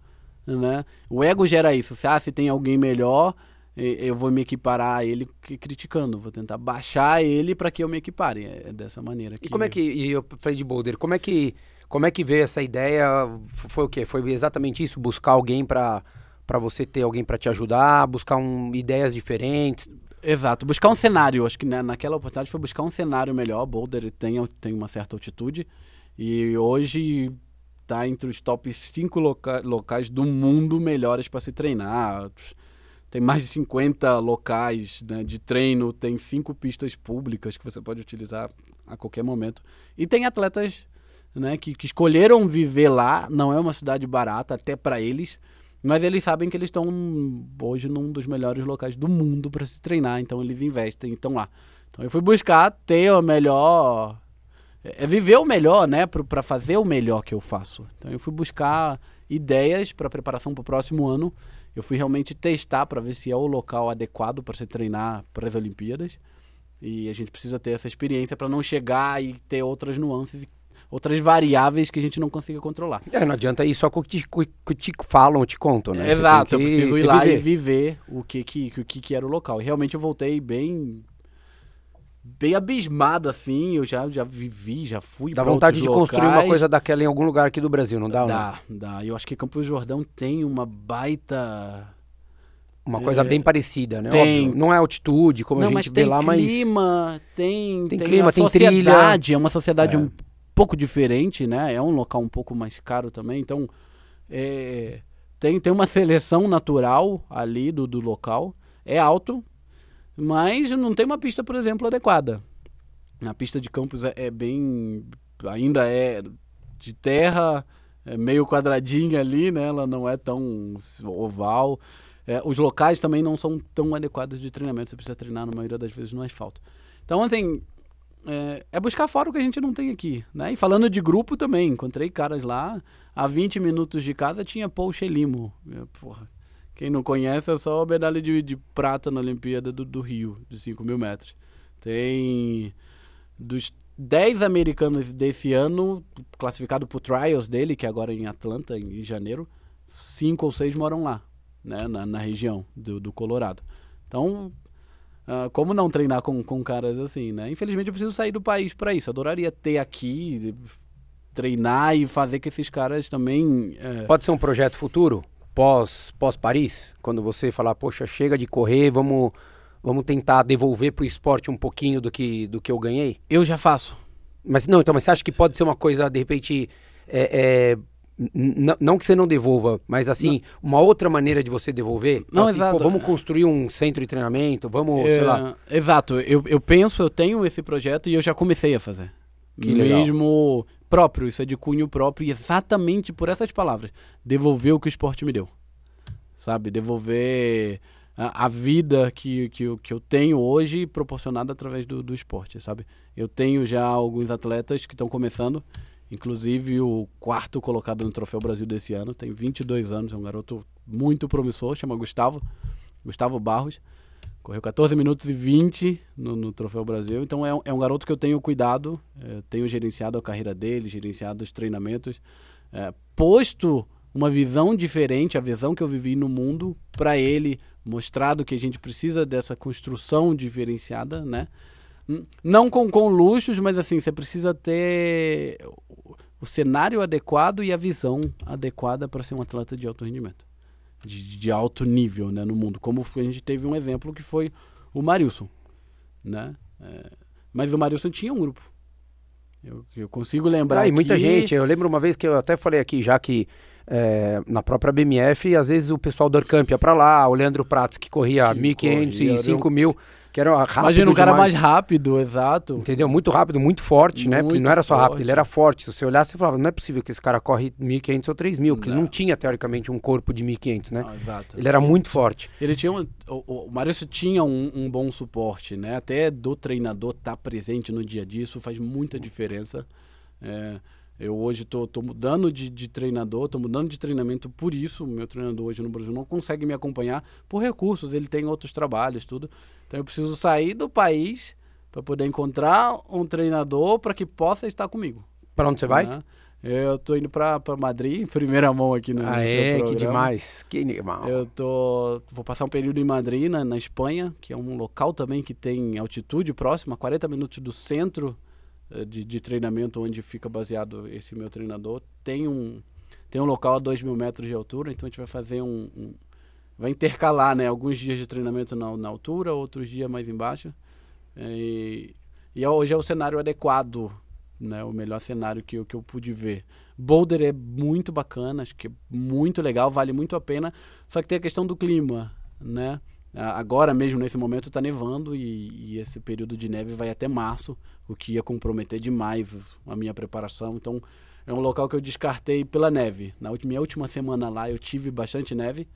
Speaker 2: né? O ego gera isso. Se, ah, se tem alguém melhor, eu vou me equiparar a ele que- criticando, vou tentar baixar ele para que eu me equipare. É dessa maneira.
Speaker 1: E como é que, e eu falei de Boulder, como é que, como é que veio essa ideia? Foi o quê? Foi exatamente isso? Buscar alguém pra, pra você ter alguém pra te ajudar, buscar um, ideias diferentes?
Speaker 2: Exato, buscar um cenário. Acho que né, naquela oportunidade foi buscar um cenário melhor. Boulder tem, tem uma certa altitude e hoje está entre os top 5 loca locais do mundo melhores para se treinar. Tem mais de 50 locais né, de treino, tem cinco pistas públicas que você pode utilizar a qualquer momento. E tem atletas né, que, que escolheram viver lá. Não é uma cidade barata, até para eles. Mas eles sabem que eles estão hoje num dos melhores locais do mundo para se treinar, então eles investem, estão lá. Então eu fui buscar ter o melhor. É viver o melhor, né? Para fazer o melhor que eu faço. Então eu fui buscar ideias para preparação para o próximo ano. Eu fui realmente testar para ver se é o local adequado para se treinar para as Olimpíadas. E a gente precisa ter essa experiência para não chegar e ter outras nuances, outras variáveis que a gente não consiga controlar.
Speaker 1: É, não adianta ir só com o que te, com que te falam te contam, né?
Speaker 2: Exato, eu preciso ir lá e
Speaker 1: viver.
Speaker 2: viver o que que, que que era o local. E realmente eu voltei bem bem abismado assim, eu já já vivi, já fui
Speaker 1: Dá vontade de
Speaker 2: outros
Speaker 1: construir uma
Speaker 2: locais.
Speaker 1: coisa daquela em algum lugar aqui do Brasil, não dá? ou não?
Speaker 2: Dá, dá. Eu acho que Campos do Jordão tem uma baita
Speaker 1: Uma coisa
Speaker 2: É,
Speaker 1: bem parecida, né?
Speaker 2: tem.
Speaker 1: Óbvio, não é altitude, como
Speaker 2: Não,
Speaker 1: a gente vê lá, mas...
Speaker 2: clima, tem
Speaker 1: Tem
Speaker 2: tem,
Speaker 1: clima, tem trilha.
Speaker 2: sociedade, é uma sociedade
Speaker 1: É.
Speaker 2: um pouco diferente, né? É um local um pouco mais caro também, então é, tem, tem uma seleção natural ali do, do local. É alto, mas não tem uma pista, por exemplo, adequada. A pista de Campos é, é bem. ainda é de terra, é meio quadradinha ali, né? Ela não é tão oval. É, os locais também não são tão adequados de treinamento. Você precisa treinar, na maioria das vezes, no asfalto. Então, assim, é, é buscar fora o que a gente não tem aqui, né? E falando de grupo também, encontrei caras lá, a 20 minutos de casa tinha Paul Chelimo. É, Porra, quem não conhece é só a medalha de, de prata na Olimpíada do, do Rio, de 5 mil metros. Tem dos 10 americanos desse ano, classificado por trials dele, que é agora em Atlanta, em janeiro, cinco ou seis moram lá, né, na, na região do, do Colorado. Então, ah, como não treinar com, com caras assim, né? Infelizmente eu preciso sair do país para isso. Adoraria ter aqui, treinar e fazer que esses caras também. eh,
Speaker 1: Pode ser um projeto futuro, pós, pós Paris, quando você falar, poxa, chega de correr, vamos, vamos tentar devolver pro esporte um pouquinho do que, do que eu ganhei?
Speaker 2: eu já faço.
Speaker 1: Mas não, então, mas você acha que pode ser uma coisa, de repente, é, é, não que você não devolva, mas assim, uma outra maneira de você devolver?
Speaker 2: Não,
Speaker 1: Assim,
Speaker 2: exato.
Speaker 1: vamos construir um centro de treinamento, vamos, sei
Speaker 2: É,
Speaker 1: lá.
Speaker 2: Exato, eu, eu penso, eu tenho esse projeto e eu já comecei a fazer.
Speaker 1: Que legal.
Speaker 2: Próprio, isso é de cunho próprio, e exatamente por essas palavras. Devolver o que o esporte me deu. Sabe? Devolver a, a vida que, que, que eu tenho hoje proporcionada através do, do esporte, sabe? Eu tenho já alguns atletas que estão começando, inclusive o quarto colocado no Troféu Brasil desse ano, tem 22 anos, é um garoto muito promissor, chama Gustavo, Gustavo Barros. Correu 14 minutos e 20 no, no Troféu Brasil. Então é um, é um garoto que eu tenho cuidado, é, tenho gerenciado a carreira dele, gerenciado os treinamentos, é, posto uma visão diferente, a visão que eu vivi no mundo, para ele, mostrado que a gente precisa dessa construção diferenciada, né? Não com, com luxos, mas assim, você precisa ter o cenário adequado e a visão adequada para ser um atleta de alto rendimento de, de alto nível né, no mundo. Como a gente teve um exemplo que foi o Marilson. Né? É, mas o Marilson tinha um grupo. Eu, eu consigo lembrar.
Speaker 1: Ah, e muita gente. Eu lembro uma vez que eu até falei aqui, já que é, na própria BMF, às vezes o pessoal do Orcamp ia pra lá, o Leandro Pratos que corria 1.500 e 5.000 que era rápido
Speaker 2: Imagina um cara demais. mais rápido, exato.
Speaker 1: Entendeu? Muito rápido, muito forte, muito né? Porque não era só rápido, ele era forte. Se você olhasse, você falava, não é possível que esse cara corre 1.500 ou 3.000, porque não. ele não tinha, teoricamente, um corpo de 1.500, né? exato. Ele era muito forte.
Speaker 2: Ele tinha um, o, o Maurício tinha um, um, bom suporte, né? Até do treinador estar tá presente no dia a dia, isso faz muita diferença. É, eu hoje estou mudando de, de treinador, estou mudando de treinamento por isso. O meu treinador hoje no Brasil não consegue me acompanhar por recursos, ele tem outros trabalhos, tudo. Então eu preciso sair do país para poder encontrar um treinador para que possa estar comigo.
Speaker 1: Para onde você vai? Né?
Speaker 2: Eu tô indo para Madrid, em primeira mão aqui no,
Speaker 1: ah, é, que demais. Que animal.
Speaker 2: Eu tô vou passar um período em Madrid, na, na Espanha, que é um local também que tem altitude próxima, 40 minutos do centro de, de, treinamento onde fica baseado esse meu treinador. Tem um, tem um local a 2 mil metros de altura, então a gente vai fazer um, um vai intercalar, né? Alguns dias de treinamento na, na altura, outros dias mais embaixo. É, e, e hoje é o cenário adequado, né? O melhor cenário que que eu pude ver. Boulder é muito bacana, acho que é muito legal, vale muito a pena. Só que tem a questão do clima, né? Agora mesmo, nesse momento, está nevando e, e, esse período de neve vai até março, o que ia comprometer demais a minha preparação. Então, é um local que eu descartei pela neve. Na minha última semana lá, eu tive bastante neve.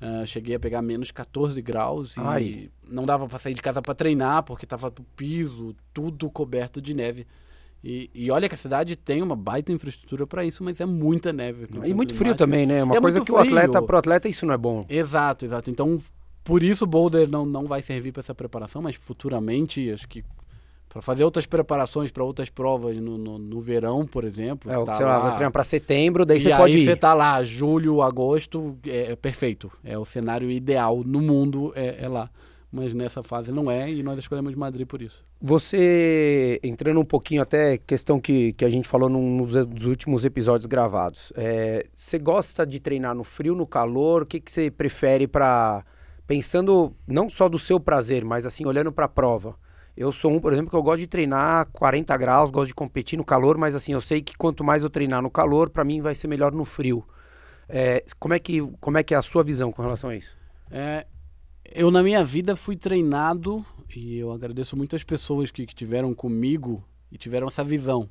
Speaker 2: Uh, cheguei a pegar menos 14 graus Ai. e não dava para sair de casa para treinar, porque estava o piso tudo coberto de neve. E, e, olha que a cidade tem uma baita infraestrutura para isso, mas é muita neve.
Speaker 1: E muito frio também, né? Uma é coisa que frio. o atleta, pro atleta, isso não é bom.
Speaker 2: Exato, exato. Então, por isso o boulder não, não vai servir para essa preparação, mas futuramente, acho que para fazer outras preparações para outras provas no, no, no, verão, por exemplo.
Speaker 1: É, tá sei lá, vai treinar para setembro, daí e você pode ir.
Speaker 2: Aí você tá lá, julho, agosto, é, é, perfeito. É o cenário ideal no mundo, é, é, lá. Mas nessa fase não é, e nós escolhemos Madrid por isso.
Speaker 1: Você, entrando um pouquinho até questão que, que a gente falou num, nos últimos episódios gravados, é, você gosta de treinar no frio, no calor? O que, que você prefere para pensando não só do seu prazer, mas assim, olhando para a prova. Eu sou um, por exemplo, que eu gosto de treinar 40 graus, gosto de competir no calor, mas assim, eu sei que quanto mais eu treinar no calor, para mim vai ser melhor no frio. É, como, é que, como é que é a sua visão com relação a isso?
Speaker 2: É, eu, na minha vida, fui treinado, e eu agradeço muito as pessoas que, que tiveram comigo e tiveram essa visão.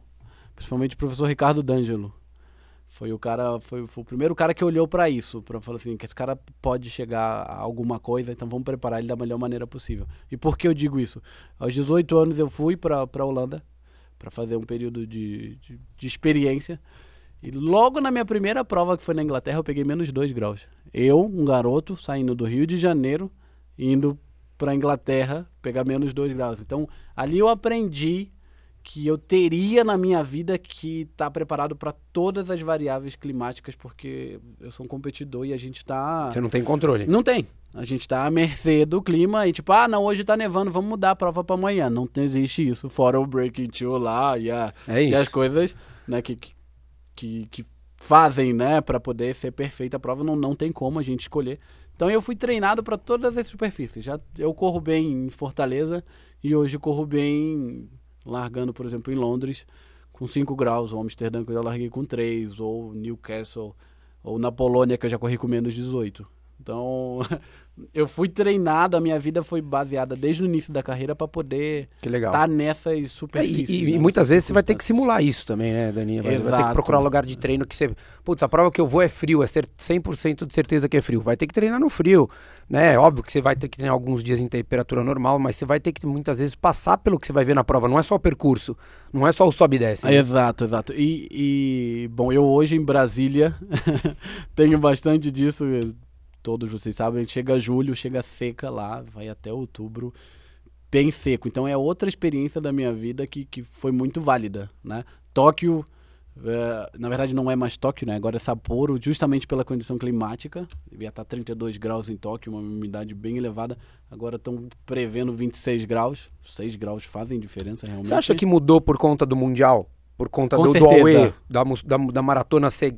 Speaker 2: Principalmente o professor Ricardo D'Angelo. Foi o cara, foi, foi o primeiro cara que olhou para isso, para falar assim, que esse cara pode chegar a alguma coisa, então vamos preparar ele da melhor maneira possível. E por que eu digo isso? Aos 18 anos eu fui para para Holanda para fazer um período de, de, de, experiência. E logo na minha primeira prova, que foi na Inglaterra, eu peguei menos 2 graus. Eu, um garoto, saindo do Rio de Janeiro, indo para Inglaterra, pegar menos 2 graus. Então, ali eu aprendi que eu teria na minha vida que estar tá preparado para todas as variáveis climáticas, porque eu sou um competidor e a gente está.
Speaker 1: Você não tem controle?
Speaker 2: Não tem. A gente está à mercê do clima e tipo, ah, não, hoje está nevando, vamos mudar a prova para amanhã. Não existe isso. Fora o breaking two lá e, a, é e as coisas né, que, que, que fazem né, para poder ser perfeita a prova, não, não tem como a gente escolher. Então eu fui treinado para todas as superfícies. Já eu corro bem em Fortaleza e hoje corro bem largando, por exemplo, em Londres com 5 graus, ou Amsterdã que eu já larguei com 3, ou Newcastle, ou na Polônia que eu já corri com menos 18. Então, eu fui treinado, a minha vida foi baseada desde o início da carreira para poder estar nessas
Speaker 1: É, e,
Speaker 2: superfícies.
Speaker 1: e-
Speaker 2: né,
Speaker 1: e muitas vezes você vai ter que simular isso também, né, Dani? Vai, vai ter que procurar um lugar de treino que você. Putz, a prova que eu vou é frio, é cer- 100% de certeza que é frio. Vai ter que treinar no frio, né? Óbvio que você vai ter que treinar alguns dias em temperatura normal, mas você vai ter que muitas vezes passar pelo que você vai ver na prova. Não é só o percurso, não é só o sobe e desce. né?
Speaker 2: Exato, exato. E, e, bom, eu hoje em Brasília tenho bastante disso. Todos vocês sabem, chega julho, chega seca lá, vai até outubro, bem seco. Então é outra experiência da minha vida que, que foi muito válida, né? Tóquio, eh, na verdade não é mais Tóquio, né? Agora é Sapporo, justamente pela condição climática. Devia estar 32 graus em Tóquio, uma umidade bem elevada. Agora estão prevendo 26 graus. 6 graus fazem diferença realmente.
Speaker 1: Você acha que mudou por conta do Mundial? Por conta
Speaker 2: Com
Speaker 1: do, do
Speaker 2: certeza.
Speaker 1: AUE, da, da, da maratona ser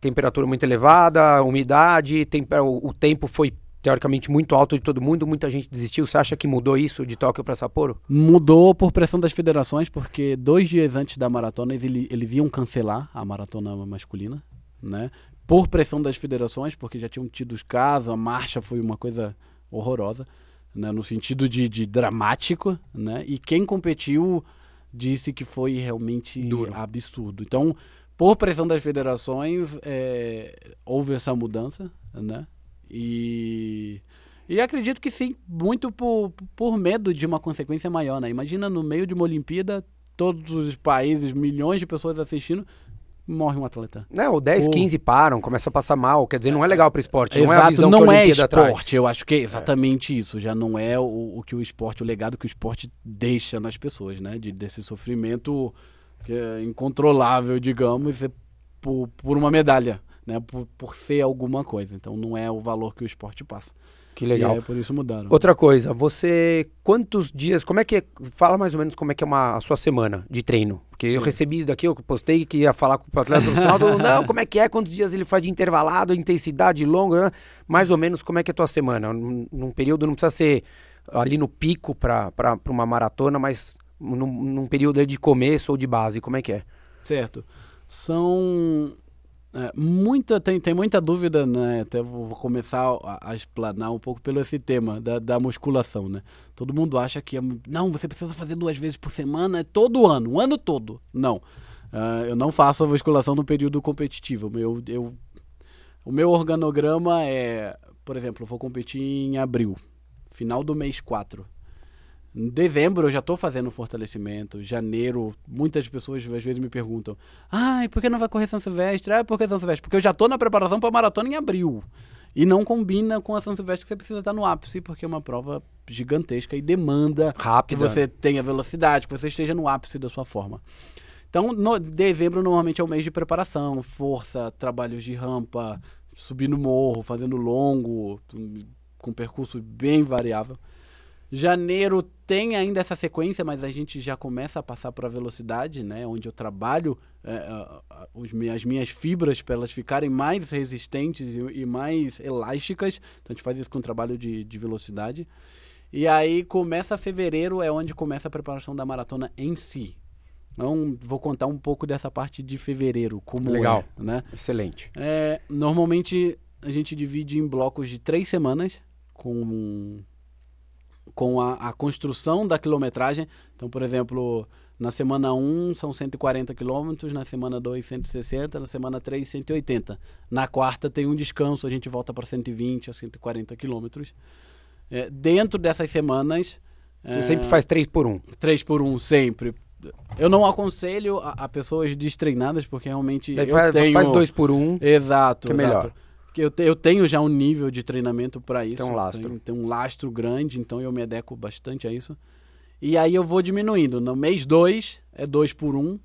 Speaker 1: temperatura muito elevada, umidade, o, o tempo foi teoricamente muito alto de todo mundo, muita gente desistiu. Você acha que mudou isso de Tóquio para Sapporo?
Speaker 2: Mudou por pressão das federações, porque dois dias antes da maratona eles, eles iam cancelar a maratona masculina, né? Por pressão das federações, porque já tinham tido os casos, a marcha foi uma coisa horrorosa, né? No sentido de, de dramático, né? E quem competiu disse que foi realmente
Speaker 1: Duro.
Speaker 2: absurdo. Então, por pressão das federações, é, houve essa mudança, né? E, e acredito que sim, muito por, por medo de uma consequência maior, né? Imagina no meio de uma Olimpíada, todos os países, milhões de pessoas assistindo, morre um atleta.
Speaker 1: Não, o 10,
Speaker 2: O-
Speaker 1: 15 param, começa a passar mal. Quer dizer, não é legal para esporte. não é a
Speaker 2: Exato,
Speaker 1: visão
Speaker 2: não é esporte. Eu acho que é exatamente isso. Já não é o, o que o esporte, o legado que o esporte deixa nas pessoas, né? De, desse sofrimento que é incontrolável, digamos, é por, por uma medalha, né? Por, por ser alguma coisa. Então não é o valor que o esporte passa.
Speaker 1: Que legal.
Speaker 2: E é por isso mudaram.
Speaker 1: Outra coisa, você quantos dias, como é que é, fala mais ou menos como é que é uma, a sua semana de treino? Porque eu
Speaker 2: Sim.
Speaker 1: recebi isso daqui, eu postei que ia falar com o atleta profissional, falou, não, como é que é, quantos dias ele faz de intervalado, intensidade longa, né? mais ou menos como é que é a tua semana? Num, num período, não precisa ser ali no pico para uma maratona, mas num, num período de começo ou de base, como é que é?
Speaker 2: Certo. São é, muita tem, tem muita dúvida, né? Até vou vou começar a, a explanar um pouco pelo esse tema da, da musculação, né? Todo mundo acha que é, não, você precisa fazer duas vezes por semana, é todo ano, o ano todo. Não. Ah, eu não faço a musculação no período competitivo. Eu, eu, o meu organograma é, por exemplo, eu vou competir em abril, final do mês 4. Em dezembro eu já estou fazendo fortalecimento. Janeiro, muitas pessoas às vezes me perguntam: Ai, por que não vai correr São Silvestre? Ah, por que São Silvestre? Porque eu já estou na preparação para a maratona em abril. E não combina com a São Silvestre que você precisa estar no ápice, porque é uma prova gigantesca e demanda que
Speaker 1: Rápido.
Speaker 2: você tenha velocidade, que você esteja no ápice da sua forma. Então, no, dezembro normalmente é o mês de preparação, força, trabalhos de rampa, subir no morro, fazendo longo, com percurso bem variável. Janeiro tem ainda essa sequência, mas a gente já começa a passar para a velocidade, né? Onde eu trabalho é, os mi- as minhas fibras para elas ficarem mais resistentes e, e mais elásticas. Então a gente faz isso com trabalho de, de velocidade. E aí começa fevereiro, é onde começa a preparação da maratona em si. Então vou contar um pouco dessa parte de fevereiro, como
Speaker 1: Legal.
Speaker 2: é, né?
Speaker 1: Excelente.
Speaker 2: É, normalmente a gente divide em blocos de três semanas com, com a, a construção da quilometragem. Então, por exemplo, na semana 1 são 140 quilômetros, na semana 2 160, na semana 3 180. Na quarta tem um descanso, a gente volta para 120 a 140 quilômetros. É, dentro dessas semanas...
Speaker 1: Você sempre faz 3 por 1.
Speaker 2: 3 por 1 sempre. Eu não aconselho a, a pessoas destreinadas, porque realmente
Speaker 1: Daí
Speaker 2: eu
Speaker 1: faz,
Speaker 2: tenho...
Speaker 1: faz 2 por 1.
Speaker 2: Exato,
Speaker 1: Que é
Speaker 2: exato.
Speaker 1: melhor.
Speaker 2: Que eu, te- eu tenho já um nível de treinamento para isso.
Speaker 1: Tem um lastro.
Speaker 2: Tem, tem um lastro grande, então eu me adequo bastante a isso. E aí eu vou diminuindo. No mês 2 é 2 por 1. Um,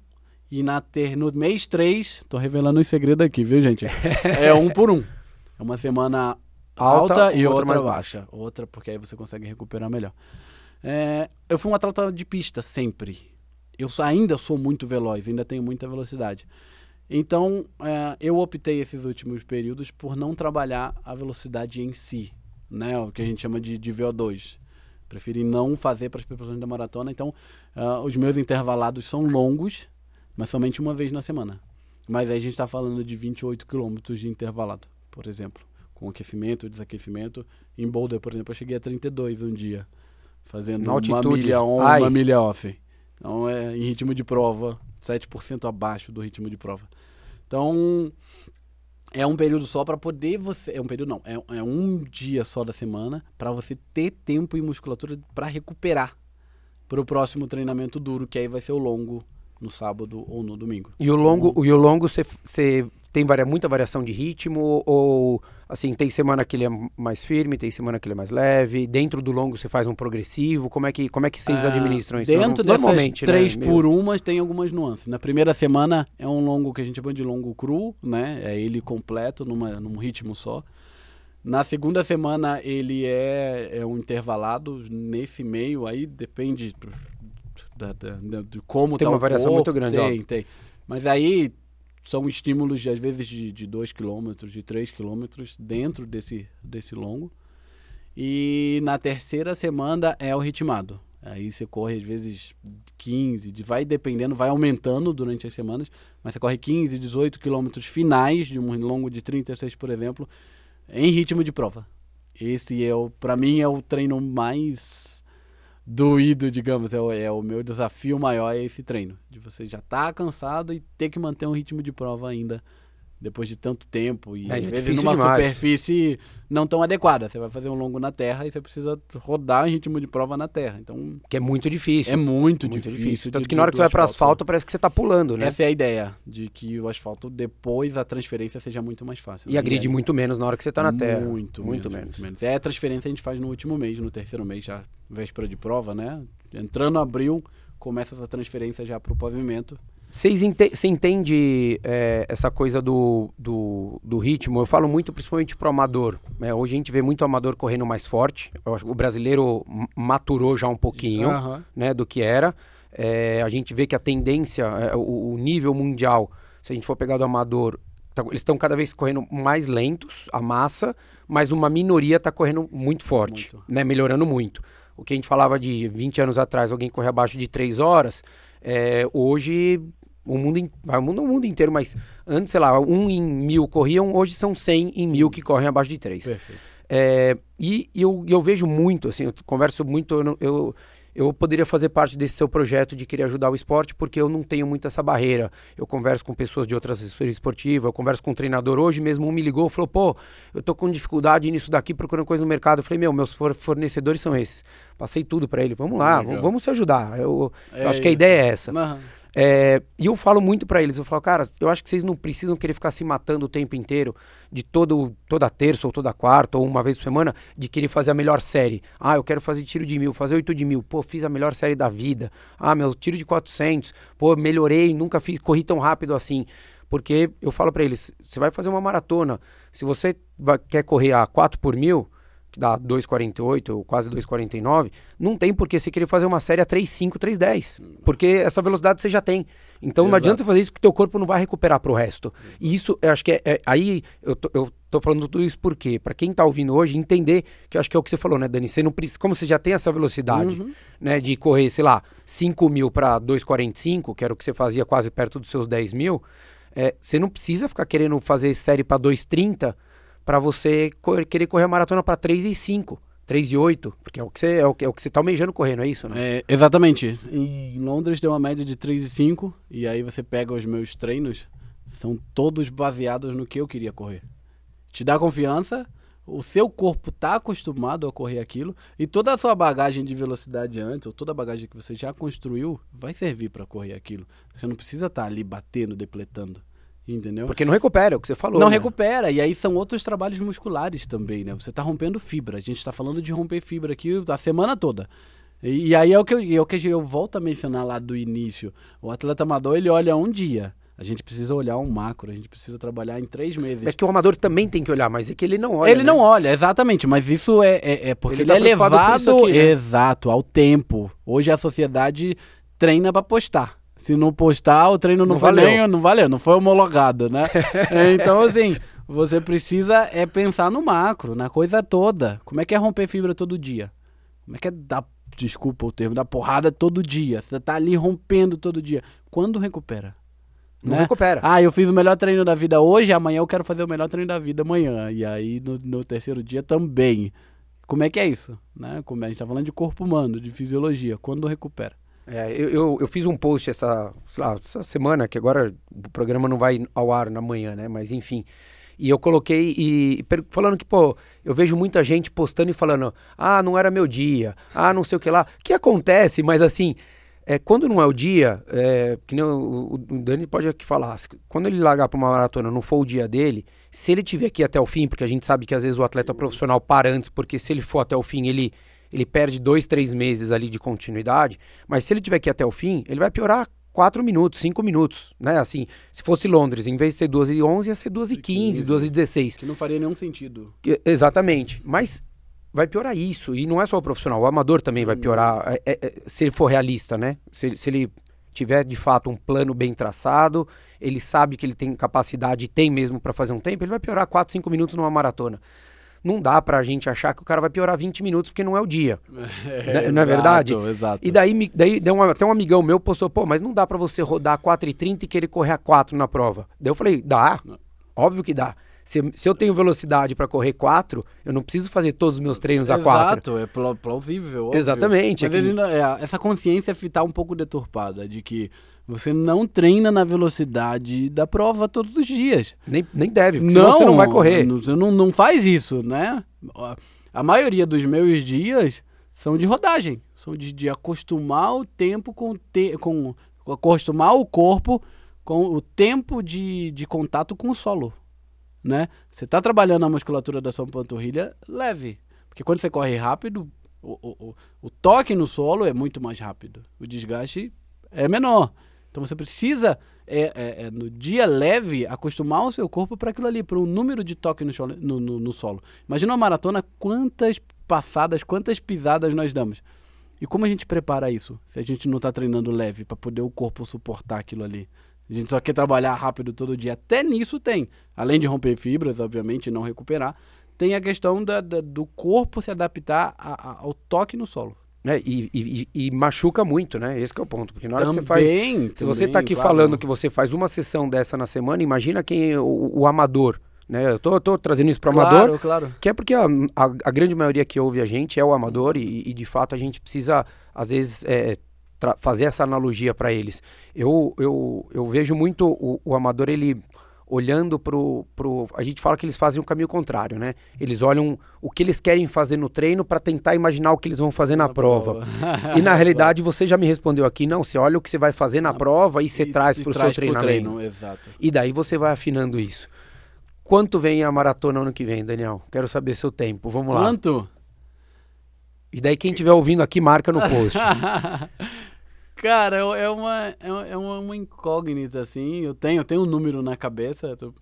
Speaker 2: e na ter, no mês 3, tô revelando os segredos aqui, viu, gente? É 1 um por 1. Um. É uma semana
Speaker 1: Alta,
Speaker 2: alta, e
Speaker 1: outra
Speaker 2: outra,
Speaker 1: mais
Speaker 2: baixa. Outra, porque aí você consegue recuperar melhor. É, eu fui um atleta de pista sempre. Eu ainda sou muito veloz, ainda tenho muita velocidade. Então, é, eu optei esses últimos períodos por não trabalhar a velocidade em si, né? O que a gente chama de, de VO2. Preferi não fazer para as preparações da maratona. Então, ah, os meus intervalados são longos, mas somente uma vez na semana. Mas aí a gente está falando de 28 quilômetros de intervalado, por exemplo, com aquecimento e desaquecimento. Em Boulder, por exemplo, eu cheguei a 32 um dia, fazendo uma milha on,
Speaker 1: Ai.
Speaker 2: uma milha off. Então é em ritmo de prova, 7% abaixo do ritmo de prova. Então é um período só para poder você, é um período não, é, é um dia só da semana para você ter tempo e musculatura para recuperar para o próximo treinamento duro, que aí vai ser o longo no sábado ou no domingo.
Speaker 1: E o longo, e o longo você tem varia, muita variação de ritmo ou assim, tem semana que ele é mais firme, tem semana que ele é mais leve, dentro do longo você faz um progressivo, como é que, como é que vocês
Speaker 2: Ah,
Speaker 1: administram isso?
Speaker 2: Dentro dessas
Speaker 1: Normalmente,
Speaker 2: três
Speaker 1: né?
Speaker 2: por umas tem algumas nuances. Na primeira semana é um longo que a gente chama de longo cru, né? É ele completo numa, num ritmo só. Na segunda semana ele é, é um intervalado nesse meio aí, depende da, da- de como
Speaker 1: Tem
Speaker 2: tá
Speaker 1: uma variação
Speaker 2: corpo,
Speaker 1: muito grande,
Speaker 2: Tem,
Speaker 1: óbvio.
Speaker 2: tem. Mas aí são estímulos às vezes de 2 km, de 3 km dentro desse, desse longo. E na terceira semana é o ritmado. Aí você corre às vezes 15, de- vai dependendo, vai aumentando durante as semanas, mas você corre 15, 18 quilômetros finais de um longo de 36, por exemplo, em ritmo de prova. Esse é o, para mim é o treino mais doído, digamos, é o, é o meu desafio maior é esse treino, de você já estar cansado e ter que manter um ritmo de prova ainda depois de tanto tempo e
Speaker 1: É,
Speaker 2: às
Speaker 1: é
Speaker 2: vezes
Speaker 1: difícil
Speaker 2: numa
Speaker 1: demais.
Speaker 2: superfície não tão adequada. Você vai fazer um longo na terra e você precisa rodar em ritmo de prova na terra. Então
Speaker 1: Que é muito difícil.
Speaker 2: é muito,
Speaker 1: muito
Speaker 2: difícil. de-
Speaker 1: Tanto que na hora que você vai para
Speaker 2: asfalto.
Speaker 1: parece que você tá pulando, né?
Speaker 2: Essa é a ideia, de que o asfalto depois a transferência seja muito mais fácil.
Speaker 1: E agride
Speaker 2: é
Speaker 1: muito menos na hora que você tá na terra.
Speaker 2: Muito,
Speaker 1: muito
Speaker 2: menos,
Speaker 1: menos.
Speaker 2: É a transferência que a gente faz no último mês, no terceiro mês, já véspera de prova, né? Entrando abril, começa essa transferência já para o pavimento.
Speaker 1: Vocês ente você entende é, essa coisa do, do, do ritmo? Eu falo muito principalmente pro amador. né? Hoje a gente vê muito amador correndo mais forte. O brasileiro maturou já um pouquinho
Speaker 2: Aham.
Speaker 1: né, do que era. É, a gente vê que a tendência, é, o, o nível mundial, se a gente for pegar do amador, tá- eles estão cada vez correndo mais lentos, a massa, mas uma minoria está correndo muito forte,
Speaker 2: Muito.
Speaker 1: né, melhorando muito. O que a gente falava de 20 anos atrás, alguém correr abaixo de 3 horas, é, hoje o mundo, in- o mundo, o mundo inteiro, mas antes, sei lá, um em mil corriam, hoje são 100 em mil que correm abaixo de 3.
Speaker 2: Perfeito.
Speaker 1: É, e eu, eu vejo muito, assim, eu converso muito, eu, eu, eu poderia fazer parte desse seu projeto de querer ajudar o esporte, porque eu não tenho muito essa barreira. Eu converso com pessoas de outras assessorias esportivas, eu converso com um treinador hoje mesmo, um me ligou e falou, pô, eu tô com dificuldade nisso daqui, procurando coisa no mercado. Eu falei, meu, meus for- fornecedores são esses. Passei tudo para ele, vamos lá, vamos, se ajudar. Eu, eu
Speaker 2: É
Speaker 1: acho que a ideia é essa.
Speaker 2: Aham.
Speaker 1: É, e eu falo muito pra eles, eu falo, cara, eu acho que vocês não precisam querer ficar se matando o tempo inteiro, de todo, toda terça ou toda quarta ou uma vez por semana, de querer fazer a melhor série. Ah, eu quero fazer tiro de mil, fazer oito de mil. Pô, fiz a melhor série da vida. Ah, meu tiro de 400. Pô, melhorei, nunca fiz, corri tão rápido assim. Porque eu falo pra eles, você vai fazer uma maratona, se você vai- quer correr a 4 por mil, que dá 2,48 ou quase 2,49, não tem por que você querer fazer uma série a 3,5, 3,10. Porque essa velocidade você já tem. Então não
Speaker 2: Exato.
Speaker 1: adianta você fazer isso porque teu corpo não vai recuperar pro resto. E isso, eu acho que é, é- aí eu tô, eu tô falando tudo isso porque, para quem tá ouvindo hoje, entender que eu acho que é o que você falou, né, Dani? Você não precisa, como você já tem essa velocidade,
Speaker 2: Uhum.
Speaker 1: né, de correr, sei lá, 5 mil para 2,45, que era o que você fazia quase perto dos seus 10 mil, é, você não precisa ficar querendo fazer série para 2,30 para você querer correr a maratona para 3,5, 3,8, porque é o que você é o que, é o que você tá almejando correr, não é isso, né?
Speaker 2: É, exatamente. Em Londres deu uma média de 3,5 e aí você pega os meus treinos, são todos baseados no que eu queria correr. Te dá confiança, o seu corpo tá acostumado a correr aquilo e toda a sua bagagem de velocidade antes, ou toda a bagagem que você já construiu, vai servir para correr aquilo. Você não precisa estar ali batendo, depletando. Entendeu?
Speaker 1: Porque não recupera, é o que você falou.
Speaker 2: Não
Speaker 1: né?
Speaker 2: recupera. E aí são outros trabalhos musculares também, né? Você tá rompendo fibra. A gente tá falando de romper fibra aqui a semana toda. E, e aí é o, que eu, é o que eu volto a mencionar lá do início. O atleta amador, ele olha um dia. A gente precisa olhar um macro, a gente precisa trabalhar em três meses.
Speaker 1: É que o amador também tem que olhar, mas é que ele não olha.
Speaker 2: ele
Speaker 1: né?
Speaker 2: não olha, exatamente, mas isso é, é, é porque
Speaker 1: Ele
Speaker 2: ele,
Speaker 1: tá
Speaker 2: é levado
Speaker 1: aqui, né?
Speaker 2: exato ao tempo. Hoje a sociedade treina pra postar. Se não postar, o treino não,
Speaker 1: Não
Speaker 2: foi
Speaker 1: valeu.
Speaker 2: nem, não valeu, não foi homologado, né? É, então, assim, você precisa é pensar no macro, na coisa toda. Como é que é romper fibra todo dia? Como é que é dar, desculpa o termo, dar porrada todo dia? Você tá ali rompendo todo dia. Quando recupera?
Speaker 1: Não
Speaker 2: né?
Speaker 1: recupera.
Speaker 2: Ah, eu fiz o melhor treino da vida hoje, amanhã eu quero fazer o melhor treino da vida amanhã. E aí no, no terceiro dia também. Como é que é isso? Né? Como a gente tá falando de corpo humano, de fisiologia. Quando recupera?
Speaker 1: É, eu, eu, eu fiz um post essa, sei lá, essa semana, que agora o programa não vai ao ar na manhã, né? Mas enfim. E eu coloquei e falando que, pô, eu vejo muita gente postando e falando, ah, não era meu dia, ah, não sei o que lá. Que acontece, mas assim, é, quando não é o dia, é, que nem o, o- Dani pode aqui falar, quando ele largar para uma maratona, não for o dia dele, se ele tiver aqui até o fim, porque a gente sabe que às vezes o atleta profissional para antes, porque se ele for até o fim, ele, ele perde dois, três meses ali de continuidade, mas se ele tiver aqui até o fim, ele vai piorar 4 minutos, 5 minutos, né? Assim, se fosse Londres, em vez de ser 12 e 11, ia ser 12 e 15, 12 e 16.
Speaker 2: Que não faria nenhum sentido.
Speaker 1: Que- Exatamente. Mas vai piorar isso. E não é só o profissional, o amador também vai piorar. é- é- é, se ele for realista, né? Se, ele- se ele tiver de fato um plano bem traçado, ele sabe que ele tem capacidade e tem mesmo para fazer um tempo, ele vai piorar 4, 5 minutos numa maratona. Não dá pra gente achar que o cara vai piorar 20 minutos porque não é o dia.
Speaker 2: É,
Speaker 1: não é verdade?
Speaker 2: Exato.
Speaker 1: E daí, daí deu um, até um amigão meu postou, pô, mas não dá pra você rodar 4,30 e querer correr a 4 na prova. Daí eu falei, dá. Óbvio que dá. Se, se eu tenho velocidade pra correr 4, eu não preciso fazer todos os meus treinos a 4.
Speaker 2: Exato, é pla- plausível. óbvio.
Speaker 1: Exatamente,
Speaker 2: Mas
Speaker 1: é que-
Speaker 2: ele é, essa consciência está um pouco deturpada de que você não treina na velocidade da prova todos os dias.
Speaker 1: Nem, nem deve, porque senão você não vai correr.
Speaker 2: Você não, não faz isso, né? A- maioria dos meus dias são de rodagem. São de, de acostumar o tempo com, te, com. acostumar o corpo com o tempo de, de contato com o solo. Né? Você está trabalhando a musculatura da sua panturrilha leve. Porque quando você corre rápido, o, o, o- o toque no solo é muito mais rápido. O desgaste é menor. Então você precisa, é, é, é, no dia leve, acostumar o seu corpo para aquilo ali, para o número de toque no, solo- no- no- no solo. Imagina uma maratona, quantas passadas, quantas pisadas nós damos. E como a gente prepara isso? Se a gente não está treinando leve para poder o corpo suportar aquilo ali. A gente só quer trabalhar rápido todo dia. Até nisso tem. Além de romper fibras, obviamente, não recuperar, tem a questão da- da- do corpo se adaptar a- a- ao toque no solo.
Speaker 1: Né? E, e- e- machuca muito, né? Esse que é o ponto. Porque na hora que você faz.
Speaker 2: Também,
Speaker 1: Se você
Speaker 2: também,
Speaker 1: tá aqui
Speaker 2: claro.
Speaker 1: falando que você faz uma sessão dessa na semana, imagina quem é o, o amador. Né? Eu tô, tô trazendo isso para o amador,
Speaker 2: Claro, claro.
Speaker 1: Que é porque a, a, a grande maioria que ouve a gente é o amador e, e, de fato a gente precisa, às vezes, é, fazer essa analogia para eles. Eu, eu, eu vejo muito o, o amador, ele olhando pro, pro. A gente fala que eles fazem o caminho contrário, né? Eles olham o que eles querem fazer no treino para tentar imaginar o que eles vão fazer na, prova. E na realidade você já me respondeu aqui, não, você olha o que você vai fazer na prova e você traz para o seu treinamento.
Speaker 2: treino, exato.
Speaker 1: E daí você vai afinando isso. Quanto vem a maratona ano que vem, Daniel? Quero saber seu tempo. Vamos lá.
Speaker 2: Quanto?
Speaker 1: E daí quem estiver ouvindo aqui, marca no post.
Speaker 2: Cara, é é uma, é uma- é uma, uma incógnita, assim. Eu tenho, eu tenho um número na cabeça. tô-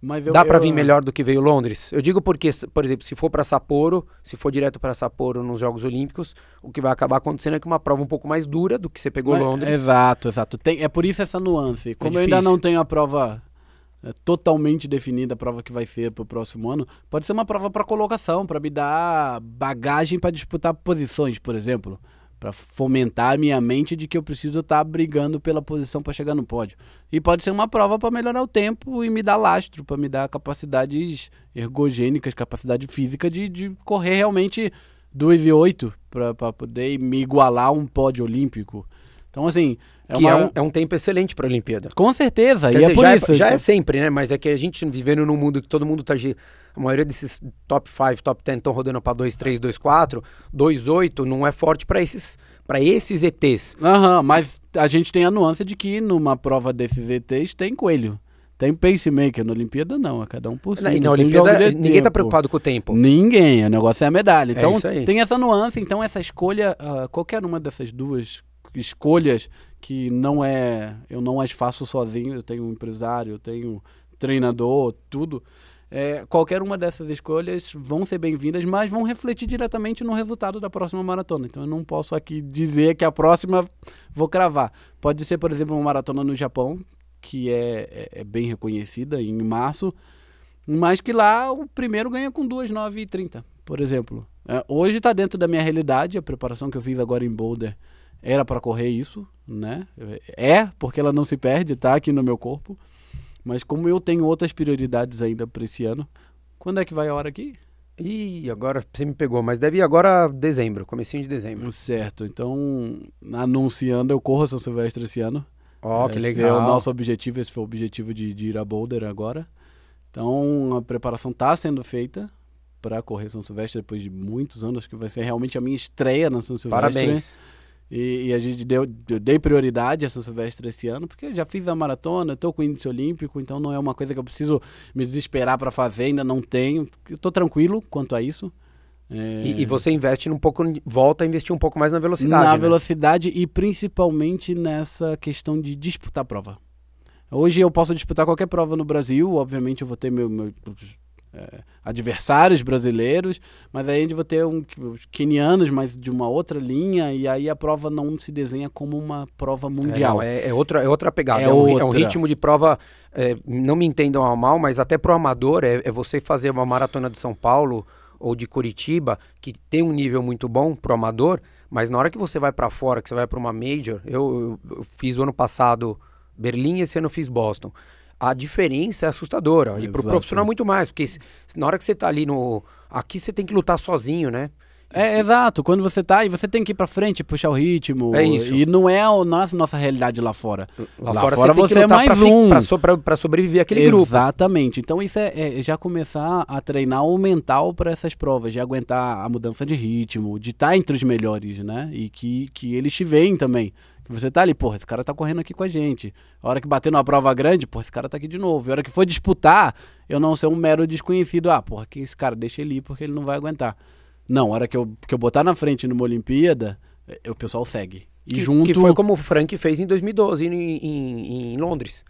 Speaker 2: Mas eu,
Speaker 1: Dá pra
Speaker 2: eu-
Speaker 1: vir melhor do que veio Londres? Eu digo porque, por exemplo, se for pra Sapporo, se for direto pra Sapporo nos Jogos Olímpicos, o que vai acabar acontecendo é que uma prova um pouco mais dura do que você pegou
Speaker 2: Mas-
Speaker 1: Londres.
Speaker 2: Exato, exato. Tem, é por isso essa nuance. Como eu ainda não tenho a prova é, totalmente definida, a prova que vai ser pro próximo ano, pode ser uma prova para colocação, para me dar bagagem para disputar posições, por exemplo. Para fomentar a minha mente de que eu preciso estar brigando pela posição para chegar no pódio. E pode ser uma prova para melhorar o tempo e me dar lastro, para me dar capacidades ergogênicas, capacidade física de, de correr realmente 2 e 8 para poder me igualar a um pódio olímpico. Então, assim. É
Speaker 1: que
Speaker 2: uma...
Speaker 1: é, um, é um tempo excelente pra Olimpíada.
Speaker 2: Com certeza,
Speaker 1: Quer
Speaker 2: e
Speaker 1: dizer,
Speaker 2: é por
Speaker 1: já,
Speaker 2: isso.
Speaker 1: é, já é sempre, né? Mas é que a gente vivendo num mundo que todo mundo tá. A maioria desses top 5, top 10 estão rodando pra 2, 3, 2, 4. 2, 8 não é forte pra esses, pra esses ETs.
Speaker 2: Aham, mas a gente tem a nuance de que numa prova desses ETs tem coelho. Tem pacemaker. Na Olimpíada, não. É cada um por si.
Speaker 1: e na Olimpíada,
Speaker 2: de
Speaker 1: ninguém tá
Speaker 2: tempo.
Speaker 1: preocupado com o tempo.
Speaker 2: Ninguém. O negócio é a medalha.
Speaker 1: É
Speaker 2: Então,
Speaker 1: aí.
Speaker 2: tem essa nuance. Então, essa escolha, ah, qualquer uma dessas duas escolhas que não é. Eu não as faço sozinho. Eu tenho um empresário, eu tenho treinador, tudo. É, qualquer uma dessas escolhas vão ser bem-vindas, mas vão refletir diretamente no resultado da próxima maratona. Então eu não posso aqui dizer que a próxima vou cravar. Pode ser, por exemplo, uma maratona no Japão, que é, é- é bem reconhecida em março, mas que lá o primeiro ganha com 2,9,30, por exemplo. É, hoje está dentro da minha realidade, a preparação que eu fiz agora em Boulder era para correr isso, né? É, porque ela não se perde, tá aqui no meu corpo. Mas como eu tenho outras prioridades ainda para esse ano, quando é que vai a hora aqui?
Speaker 1: Ih, agora você me pegou, mas deve ir agora dezembro, comecinho de dezembro.
Speaker 2: Certo, então anunciando, eu corro São Silvestre esse ano.
Speaker 1: Ó, oh, que
Speaker 2: esse
Speaker 1: legal.
Speaker 2: é o nosso objetivo, esse foi o objetivo de, de ir a Boulder agora. Então a preparação está sendo feita para correr São Silvestre depois de muitos anos, que vai ser realmente a minha estreia na São Silvestre.
Speaker 1: Parabéns.
Speaker 2: E, e, a gente deu, eu dei prioridade a São Silvestre esse ano, porque eu já fiz a maratona, estou com o índice olímpico, então não é uma coisa que eu preciso me desesperar para fazer, ainda não tenho. Estou tranquilo quanto a isso.
Speaker 1: É... E, e, você investe um pouco, volta a investir um pouco mais na velocidade.
Speaker 2: Na
Speaker 1: né?
Speaker 2: velocidade e principalmente nessa questão de disputar a prova. Hoje eu posso disputar qualquer prova no Brasil, obviamente eu vou ter meu, meu é, adversários brasileiros, mas aí a gente vai ter um, os quenianos, mas de uma outra linha, e aí a prova não se desenha como uma prova mundial.
Speaker 1: É, não, é, é outra, é outra pegada, é, é, um, é um, ritmo de prova, é, não me entendam ao mal, mas até pro amador, é, é, você fazer uma maratona de São Paulo ou de Curitiba, que tem um nível muito bom pro amador, mas na hora que você vai para fora, que você vai para uma major, eu, eu, eu fiz o ano passado Berlim, esse ano eu fiz Boston a diferença é assustadora. Exato. E pro profissional muito mais, porque se, na hora que você tá ali no. Aqui você tem que lutar sozinho, né?
Speaker 2: É, exato. Quando você tá e você tem que ir pra frente, puxar o ritmo.
Speaker 1: É isso.
Speaker 2: E não é a nossa, nossa realidade lá fora.
Speaker 1: Lá, lá fora, fora, você, você é mais pra, um. Pra, so, pra, pra, sobreviver aquele
Speaker 2: Exatamente.
Speaker 1: grupo.
Speaker 2: Exatamente. Então isso é, é, já começar a treinar o mental para essas provas, de aguentar a mudança de ritmo, de estar tá entre os melhores, né? E que, que eles te veem também. Que você tá ali, porra, esse cara tá correndo aqui com a gente. A hora que bater numa prova grande, porra, esse cara tá aqui de novo. E a hora que for disputar, eu não ser um mero desconhecido. Ah, porra, que esse cara deixa ele ir porque ele não vai aguentar. Não, a hora que eu, que eu botar na frente numa Olimpíada, eh, o pessoal segue.
Speaker 1: E que, junto... que foi como o Frank fez em 2012 em, em, em Londres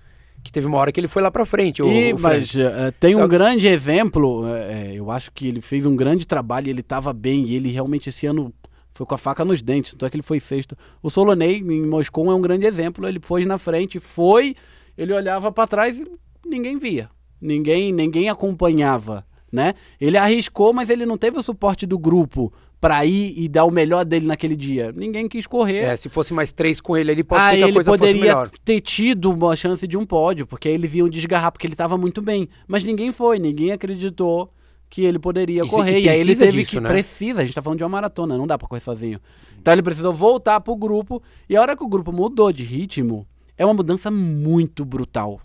Speaker 1: que teve uma hora que ele foi lá para frente. O,
Speaker 2: e,
Speaker 1: o
Speaker 2: mas uh, tem Só um que... grande exemplo, uh, eu acho que ele fez um grande trabalho, ele estava bem, e ele realmente esse ano foi com a faca nos dentes, então é que ele foi sexto. O Solonei em Moscou é um grande exemplo, ele foi na frente, foi, ele olhava para trás e ninguém via. Ninguém, ninguém acompanhava, né? Ele arriscou, mas ele não teve o suporte do grupo para ir e dar o melhor dele naquele dia. Ninguém quis correr.
Speaker 1: É, se fosse mais três com ele, ele pode ser que a coisa
Speaker 2: fosse
Speaker 1: melhor.
Speaker 2: poderia ter tido uma chance de um pódio, porque eles iam desgarrar, porque ele estava muito bem. Mas ninguém foi, ninguém acreditou que ele poderia e correr. E aí ele teve disso, que. Né? Precisa, a gente tá falando de uma maratona, não dá pra correr sozinho. Então ele precisou voltar pro grupo. E a hora que o grupo mudou de ritmo, é uma mudança muito brutal.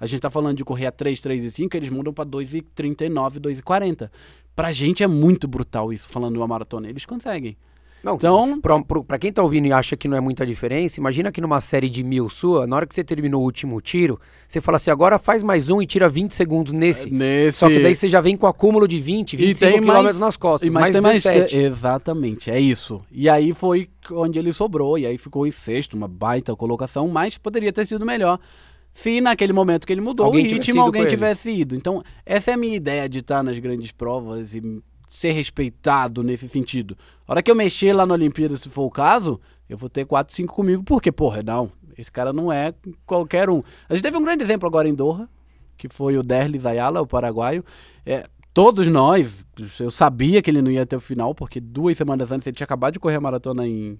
Speaker 2: A gente tá falando de correr a 3, 3 e 5, eles mudam pra 2,39, 2,40. Pra gente é muito brutal isso, falando de uma maratona. Eles conseguem.
Speaker 1: Não, então, para quem tá ouvindo e acha que não é muita diferença, imagina que numa série de mil sua, na hora que você terminou o último tiro, você fala assim, agora faz mais um e tira 20 segundos nesse.
Speaker 2: nesse...
Speaker 1: Só que daí você já vem com acúmulo de 20, 25 quilômetros mais... nas costas,
Speaker 2: mais,
Speaker 1: mais 17.
Speaker 2: Mais... Exatamente, é isso. E aí foi onde ele sobrou, e aí ficou em sexto, uma baita colocação, mas poderia ter sido melhor se naquele momento que ele mudou alguém o ritmo alguém tivesse ido. Então, essa é a minha ideia de estar nas grandes provas e ser respeitado nesse sentido. A hora que eu mexer lá na Olimpíada, se for o caso, eu vou ter 4, 5 comigo, porque, porra, não, esse cara não é qualquer um. A gente teve um grande exemplo agora em Doha, que foi o Derlis Ayala, o paraguaio. É, todos nós, eu sabia que ele não ia até o final, porque duas semanas antes ele tinha acabado de correr a maratona em,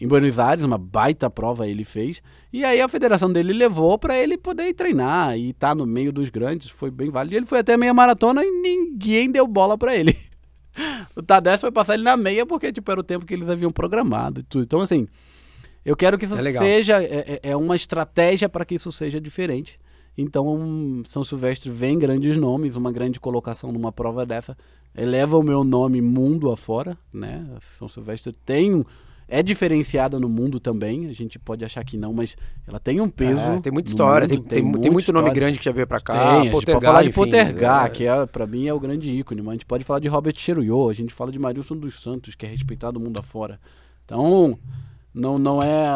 Speaker 2: em Buenos Aires, uma baita prova ele fez. E aí a federação dele levou para ele poder treinar e estar tá no meio dos grandes, foi bem válido. Ele foi até a meia maratona e ninguém deu bola para ele. o Tadesse foi passar ele na meia porque, tipo, era o tempo que eles haviam programado e tudo. Então, assim, eu quero que isso é seja... É, é, é uma estratégia para que isso seja diferente. Então, São Silvestre vem grandes nomes, uma grande colocação numa prova dessa eleva o meu nome mundo afora, né? São Silvestre tem um, é diferenciada no mundo também. A gente pode achar que não, mas ela tem um peso. É,
Speaker 1: tem muita história, mundo, tem, tem, tem, muito história. nome grande que já veio para cá. Tem,
Speaker 2: a gente pode falar de Potergar, é. que é, para mim é o grande ícone, mas a gente pode falar de Robert Cheruiyot, a gente fala de Marilson dos Santos, que é respeitado mundo afora. Então, não, não é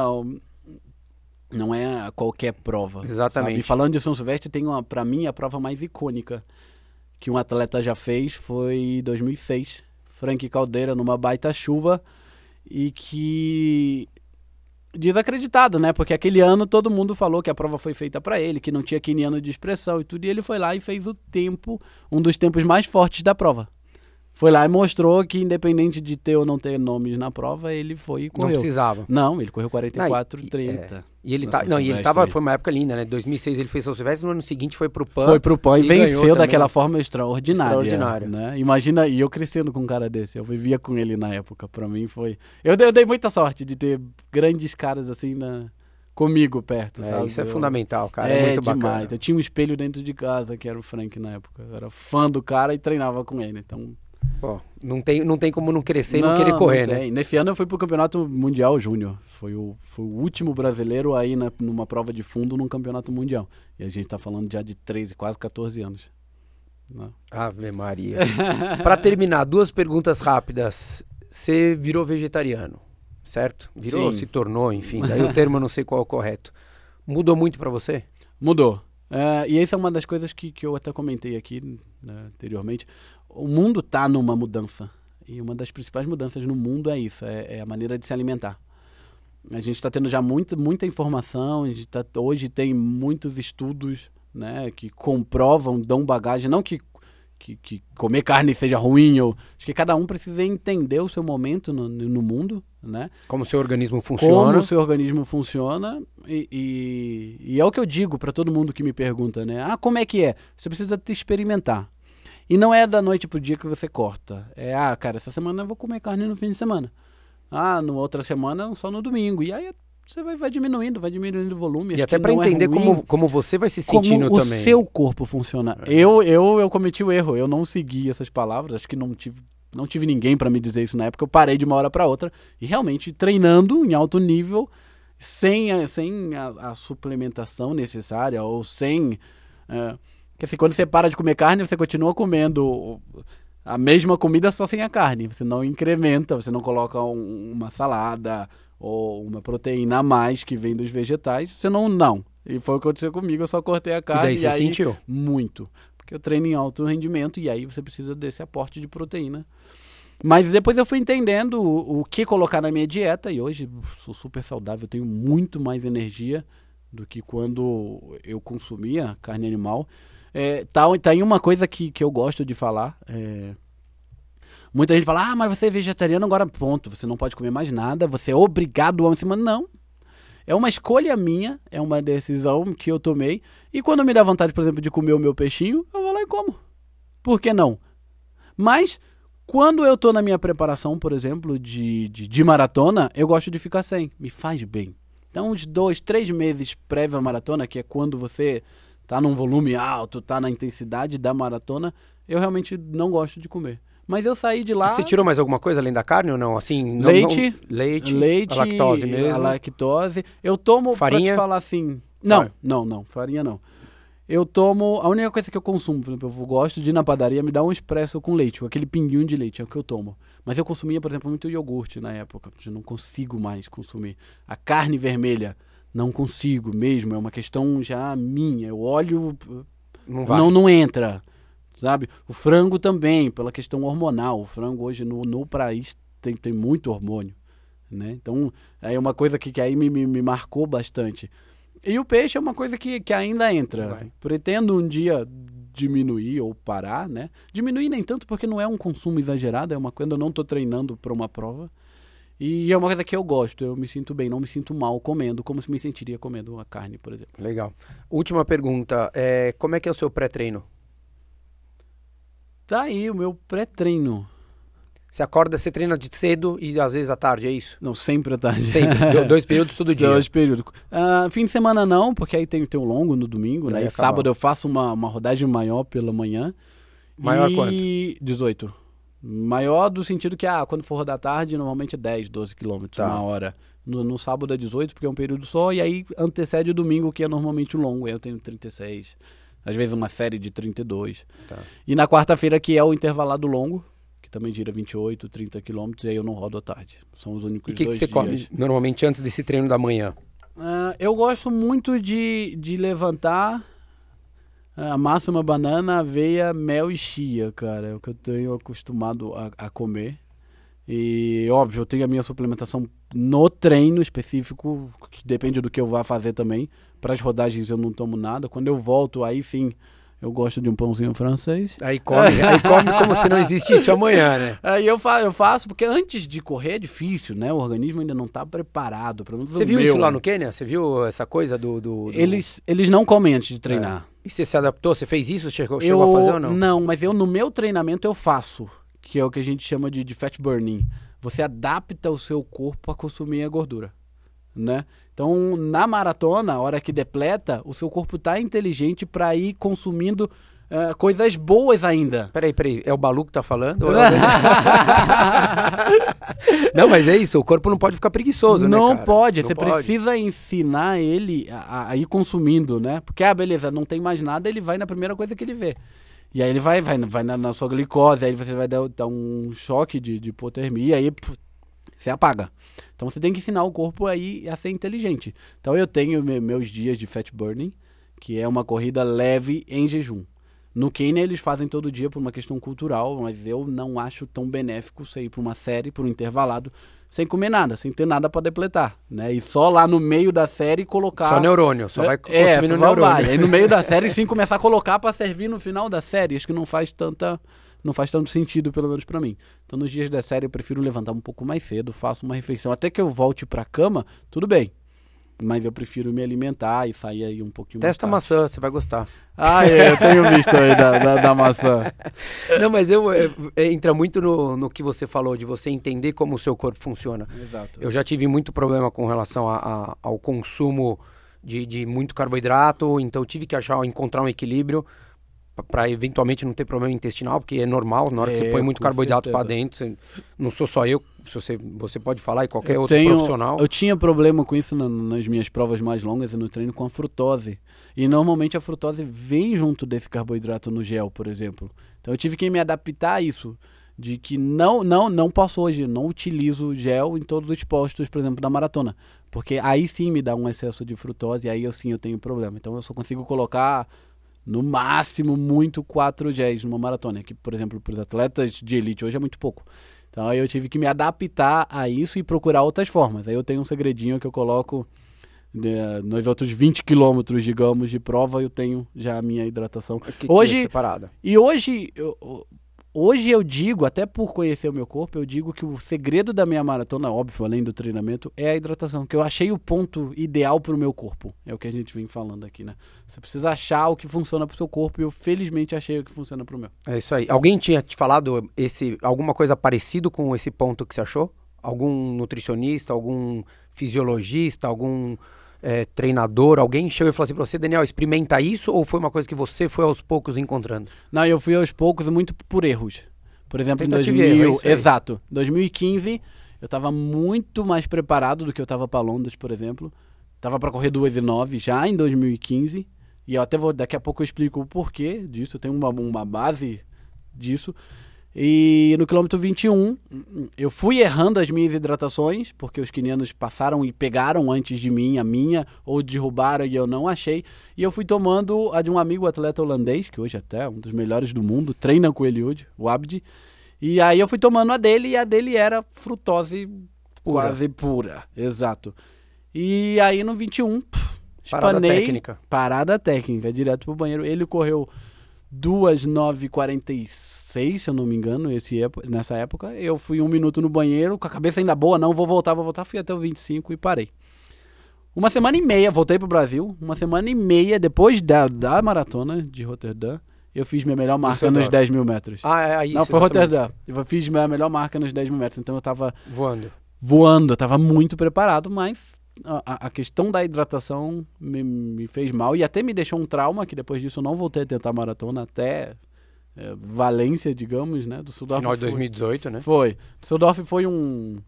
Speaker 2: não é qualquer prova.
Speaker 1: Exatamente.
Speaker 2: Sabe? falando de São Silvestre, tem uma, para mim a prova mais icônica que um atleta já fez foi 2006. Frank Caldeira numa baita chuva e que desacreditado, né? Porque aquele ano todo mundo falou que a prova foi feita para ele, que não tinha quiniano de expressão e tudo, e ele foi lá e fez o tempo, um dos tempos mais fortes da prova. Foi lá e mostrou que, independente de ter ou não ter nomes na prova, ele foi e
Speaker 1: Não
Speaker 2: correu.
Speaker 1: precisava.
Speaker 2: Não, ele correu 44
Speaker 1: Não,
Speaker 2: e
Speaker 1: e-
Speaker 2: 30.
Speaker 1: E ele tá, não, e ele tava, foi uma época linda, né? 2006 ele fez São Silvestre, no ano seguinte foi pro PAN.
Speaker 2: Foi pro PAN e,
Speaker 1: e
Speaker 2: venceu daquela forma extraordinária.
Speaker 1: Extraordinária.
Speaker 2: Né? Imagina, e eu crescendo com um cara desse, eu vivia com ele na época. Pra mim foi. Eu, dei- eu dei muita sorte de ter grandes caras assim na... comigo perto,
Speaker 1: É,
Speaker 2: sabe?
Speaker 1: isso é
Speaker 2: Eu-
Speaker 1: fundamental, cara.
Speaker 2: é,
Speaker 1: É, muito
Speaker 2: demais.
Speaker 1: bacana.
Speaker 2: Eu tinha um espelho dentro de casa, que era o Frank na época. Eu era fã do cara e treinava com ele. Então,
Speaker 1: Não, tem, não tem como não crescer e não, querer correr, né?
Speaker 2: tem. Nesse ano eu fui pro Campeonato Mundial Júnior. Foi o, foi o último brasileiro aí na, numa prova de fundo num Campeonato Mundial. E a gente tá falando já de 13, quase 14 anos. Né?
Speaker 1: Ave Maria. pra terminar, duas perguntas rápidas. Você virou vegetariano, certo? Virou,
Speaker 2: Sim.
Speaker 1: se tornou, enfim. Daí o termo eu não sei qual é o correto. Mudou muito pra você?
Speaker 2: Mudou. É, e essa é uma das coisas que, que eu até comentei aqui né, anteriormente. O mundo tá numa mudança. E uma das principais mudanças no mundo é isso, é, é a maneira de se alimentar. A gente está tendo já muito, muita informação, tá, hoje tem muitos estudos né, que comprovam, dão bagagem, não que, que, que comer carne seja ruim, ou, acho que cada um precisa entender o seu momento no, no mundo, né?
Speaker 1: Como o seu organismo funciona?
Speaker 2: como o seu organismo funciona e, e, e é o que eu digo para todo mundo que me pergunta, né? Ah, como é que é? Você precisa te experimentar. E não é da noite pro dia que você corta. É, ah, cara, essa semana eu vou comer carne no fim de semana. Ah, no outra semana só no domingo. E aí você vai, vai diminuindo, vai diminuindo o volume.
Speaker 1: E até
Speaker 2: não é
Speaker 1: entender
Speaker 2: ruim
Speaker 1: como, como você vai se sentindo
Speaker 2: como
Speaker 1: também.
Speaker 2: o seu corpo funciona. Eu, eu, eu cometi o erro, eu não segui essas palavras, acho que não tive, não tive ninguém para me dizer isso na época, eu parei de uma hora para outra e realmente treinando em alto nível, sem a, sem a, a suplementação necessária ou sem... É, porque assim, quando você para de comer carne, você continua comendo a mesma comida só sem a carne. Você não incrementa, você não coloca um- uma salada ou uma proteína a mais que vem dos vegetais. Você não, não. E foi o que aconteceu comigo, eu só cortei a
Speaker 1: E
Speaker 2: carne
Speaker 1: daí
Speaker 2: e,
Speaker 1: você
Speaker 2: aí
Speaker 1: sentiu?
Speaker 2: muito. Porque eu treino em alto rendimento e aí você precisa desse aporte de proteína. Mas depois eu fui entendendo o, o que colocar na minha dieta e hoje sou super saudável, tenho muito mais energia do que quando eu consumia carne animal. É, tá, tá aí uma coisa que, que eu gosto de falar. é, muita gente fala, ah, mas você é vegetariano, agora ponto, você não pode comer mais nada, você é obrigado a cima. Não. É uma escolha minha, é uma decisão que eu tomei. E quando me dá vontade, por exemplo, de comer o meu peixinho, eu vou lá e como. Por que não? Mas quando eu tô na minha preparação, por exemplo, de, de, de maratona, eu gosto de ficar sem. Me faz bem. Então, uns dois, três meses prévio à maratona, que é quando você tá num volume alto, tá na intensidade da maratona, eu realmente não gosto de comer. Mas eu saí de lá.
Speaker 1: Você tirou mais alguma coisa além da carne ou não? Assim, não-
Speaker 2: Leite,
Speaker 1: não- leite,
Speaker 2: leite,
Speaker 1: a lactose mesmo.
Speaker 2: a lactose. Eu tomo,
Speaker 1: Farinha?
Speaker 2: pra te falar assim... Não,
Speaker 1: Fa-
Speaker 2: não, não, farinha não. Eu tomo, a única coisa que eu consumo, por exemplo, eu gosto de ir na padaria me dar um expresso com leite, aquele pinguinho de leite, é o que eu tomo. Mas eu consumia, por exemplo, muito iogurte na época, eu não consigo mais consumir. A carne vermelha, não consigo mesmo, é uma questão já minha. Eu olho,
Speaker 1: Não vai.
Speaker 2: não, não entra, sabe? O frango também, pela questão hormonal. O frango hoje no, no país tem, tem muito hormônio, né? Então, é uma coisa que, que aí me, me, me marcou bastante. E o peixe é uma coisa que, que ainda entra.
Speaker 1: Vai.
Speaker 2: Pretendo um dia diminuir ou parar, né? Diminuir nem tanto porque não é um consumo exagerado, é uma coisa eu não estou treinando para uma prova. E é uma coisa que eu gosto, eu me sinto bem, não me sinto mal comendo, como se me sentiria comendo a carne, por exemplo.
Speaker 1: Legal. Última pergunta. É, como é que é o seu pré-treino?
Speaker 2: Tá aí o meu pré-treino.
Speaker 1: Você acorda, você treina de cedo e às vezes à tarde, é isso?
Speaker 2: Não, sempre à tarde.
Speaker 1: Sempre. Do- dois períodos todo dia.
Speaker 2: Dois períodos. Ah, fim de semana não, porque aí tem, tem o longo no domingo,
Speaker 1: Aí
Speaker 2: né? E sábado eu faço uma, uma rodagem maior pela manhã.
Speaker 1: Maior
Speaker 2: e...
Speaker 1: quanto?
Speaker 2: 18. Maior do sentido que, ah, quando for rodar tarde, normalmente é 10, 12 quilômetros,
Speaker 1: Tá.
Speaker 2: uma hora. No, no sábado é 18, porque é um período só, e aí antecede o domingo, que é normalmente o longo. Aí eu tenho 36. Às vezes uma série de 32.
Speaker 1: Tá.
Speaker 2: E na quarta-feira, que é o intervalado longo, que também gira 28, 30 quilômetros, e aí eu não rodo à tarde. São os únicos
Speaker 1: E o que, que
Speaker 2: dois
Speaker 1: você come
Speaker 2: dias.
Speaker 1: normalmente antes desse treino da manhã?
Speaker 2: Ah, eu gosto muito de, de levantar a massa, uma banana, aveia, mel e chia, cara. É o que eu tenho acostumado a, a comer. E, óbvio, eu tenho a minha suplementação no treino específico, que depende do que eu vá fazer também. Para as rodagens eu não tomo nada. Quando eu volto, aí sim, Eu gosto de um pãozinho francês.
Speaker 1: Aí come, aí come como se não existisse amanhã, né?
Speaker 2: Aí eu, fa eu faço, porque antes de correr é difícil, né? O organismo ainda não tá preparado.
Speaker 1: Você viu
Speaker 2: meu.
Speaker 1: isso lá no Quênia? Você viu essa coisa do. do- do-
Speaker 2: Eles, eles não comem antes de treinar.
Speaker 1: E você se adaptou? Você fez isso? Chegou, chegou a fazer ou não?
Speaker 2: Não, mas eu no meu treinamento eu faço, que é o que a gente chama de, de fat burning. Você adapta o seu corpo a consumir a gordura, né? Então, na maratona, a hora que depleta, o seu corpo tá inteligente para ir consumindo eh, coisas boas ainda.
Speaker 1: Peraí, peraí. É o Balu que tá falando? É não, mas é isso. O corpo não pode ficar preguiçoso, né,
Speaker 2: não
Speaker 1: cara?
Speaker 2: pode,
Speaker 1: Não
Speaker 2: você
Speaker 1: pode.
Speaker 2: precisa ensinar ele a, a ir consumindo, né? Porque, ah, beleza, não tem mais nada, ele vai na primeira coisa que ele vê. E aí ele vai, vai, vai na, na sua glicose, aí você vai dar, dar um choque de, de hipotermia, aí puf, você apaga. Então você tem que ensinar o corpo aí a ser inteligente. Então eu tenho me- meus dias de fat burning, que é uma corrida leve em jejum. No Quênia eles fazem todo dia por uma questão cultural, mas eu não acho tão benéfico você ir para uma série, por um intervalado, sem comer nada, sem ter nada para depletar, né? E só lá no meio da série colocar
Speaker 1: Só neurônio, só vai
Speaker 2: é,
Speaker 1: consumindo
Speaker 2: só
Speaker 1: neurônio.
Speaker 2: vai. Aí no meio da série sim começar a colocar pra servir no final da série. Acho que não faz tanta não faz tanto sentido pelo menos pra mim. Então nos dias da série eu prefiro levantar um pouco mais cedo, faço uma refeição até que eu volte pra cama, tudo bem. Mas eu prefiro me alimentar e sair aí um pouquinho
Speaker 1: Testa a
Speaker 2: mais
Speaker 1: maçã, você vai gostar.
Speaker 2: Ah, é, eu tenho visto aí da, da, da maçã.
Speaker 1: Não, mas eu, é, é, entra muito no, no que você falou, de você entender como o seu corpo funciona.
Speaker 2: Exato.
Speaker 1: Eu já tive muito problema com relação a- a- ao consumo de, de muito carboidrato, então eu tive que achar, encontrar um equilíbrio para eventualmente não ter problema intestinal, porque é normal, na hora que você
Speaker 2: É,
Speaker 1: põe muito carboidrato para dentro, você- não sou só eu, se você, você pode falar e qualquer
Speaker 2: Eu
Speaker 1: outro
Speaker 2: tenho-
Speaker 1: profissional.
Speaker 2: Eu tinha problema com isso na- nas minhas provas mais longas e no treino com a frutose. E normalmente a frutose vem junto desse carboidrato no gel, por exemplo. Então eu tive que me adaptar a isso. De que não, não, não posso hoje, não utilizo gel em todos os postos, por exemplo, da maratona. Porque aí sim me dá um excesso de frutose e aí eu sim eu tenho problema. Então eu só consigo colocar no máximo muito quatro géis numa maratona. Que, por exemplo, para os atletas de elite hoje é muito pouco. Então aí eu tive que me adaptar a isso e procurar outras formas. Aí eu tenho um segredinho que eu coloco né, nos outros 20 quilômetros, digamos, de prova, eu tenho já a minha hidratação.
Speaker 1: Que- que
Speaker 2: hoje-
Speaker 1: é separada.
Speaker 2: E hoje, eu, hoje eu digo, até por conhecer o meu corpo, eu digo que o segredo da minha maratona, óbvio, além do treinamento, é a hidratação. Que eu achei o ponto ideal para o meu corpo. É o que a gente vem falando aqui, né? Você precisa achar o que funciona para o seu corpo e eu felizmente achei o que funciona para o meu.
Speaker 1: É isso aí. Alguém tinha te falado esse, alguma coisa parecido com esse ponto que você achou? Algum nutricionista, algum fisiologista, algum é, treinador, alguém chegou e falou assim pra você, Daniel, experimenta isso ou foi uma coisa que você foi aos poucos encontrando?
Speaker 2: Não, eu fui aos poucos muito por erros. Por exemplo, em
Speaker 1: Tentativa e
Speaker 2: 2000,
Speaker 1: erro, é
Speaker 2: exato, 2015, eu estava muito mais preparado do que eu estava para Londres, por exemplo. Tava para correr 2 e 9 já em 2015, e eu até vou daqui a pouco eu explico o porquê disso, eu tenho uma, uma base disso. E no quilômetro 21, eu fui errando as minhas hidratações, porque os quenianos passaram e pegaram antes de mim a minha, ou derrubaram e eu não achei. E eu fui tomando a de um amigo atleta holandês, que hoje até é um dos melhores do mundo, treina com ele hoje, o Abdi. E aí eu fui tomando a dele e a dele era frutose
Speaker 1: Pura.
Speaker 2: quase pura. Exato. E aí no 21, pff,
Speaker 1: Parada
Speaker 2: espanei,
Speaker 1: técnica.
Speaker 2: Parada técnica, direto pro banheiro. Ele correu 2,946, se eu não me engano, esse nessa época. Eu fui um minuto no banheiro, com a cabeça ainda boa, não, vou voltar, vou voltar. Fui até o 25 e parei. Uma semana e meia, voltei pro Brasil. Uma semana e meia depois da, da maratona de Roterdã, eu fiz minha melhor marca nos
Speaker 1: Düsseldorf.
Speaker 2: 10 mil metros.
Speaker 1: Ah, é isso.
Speaker 2: não, foi
Speaker 1: exatamente.
Speaker 2: Roterdã. Eu fiz minha melhor marca nos 10 mil metros. Então eu tava
Speaker 1: Voando.
Speaker 2: voando, eu tava muito preparado, mas a- a questão da hidratação me, me fez mal e até me deixou um trauma, que depois disso eu não voltei a tentar maratona até é, Valência, digamos, né? Do Düsseldorf
Speaker 1: Final de
Speaker 2: foi-
Speaker 1: 2018, né?
Speaker 2: Foi. Düsseldorf foi um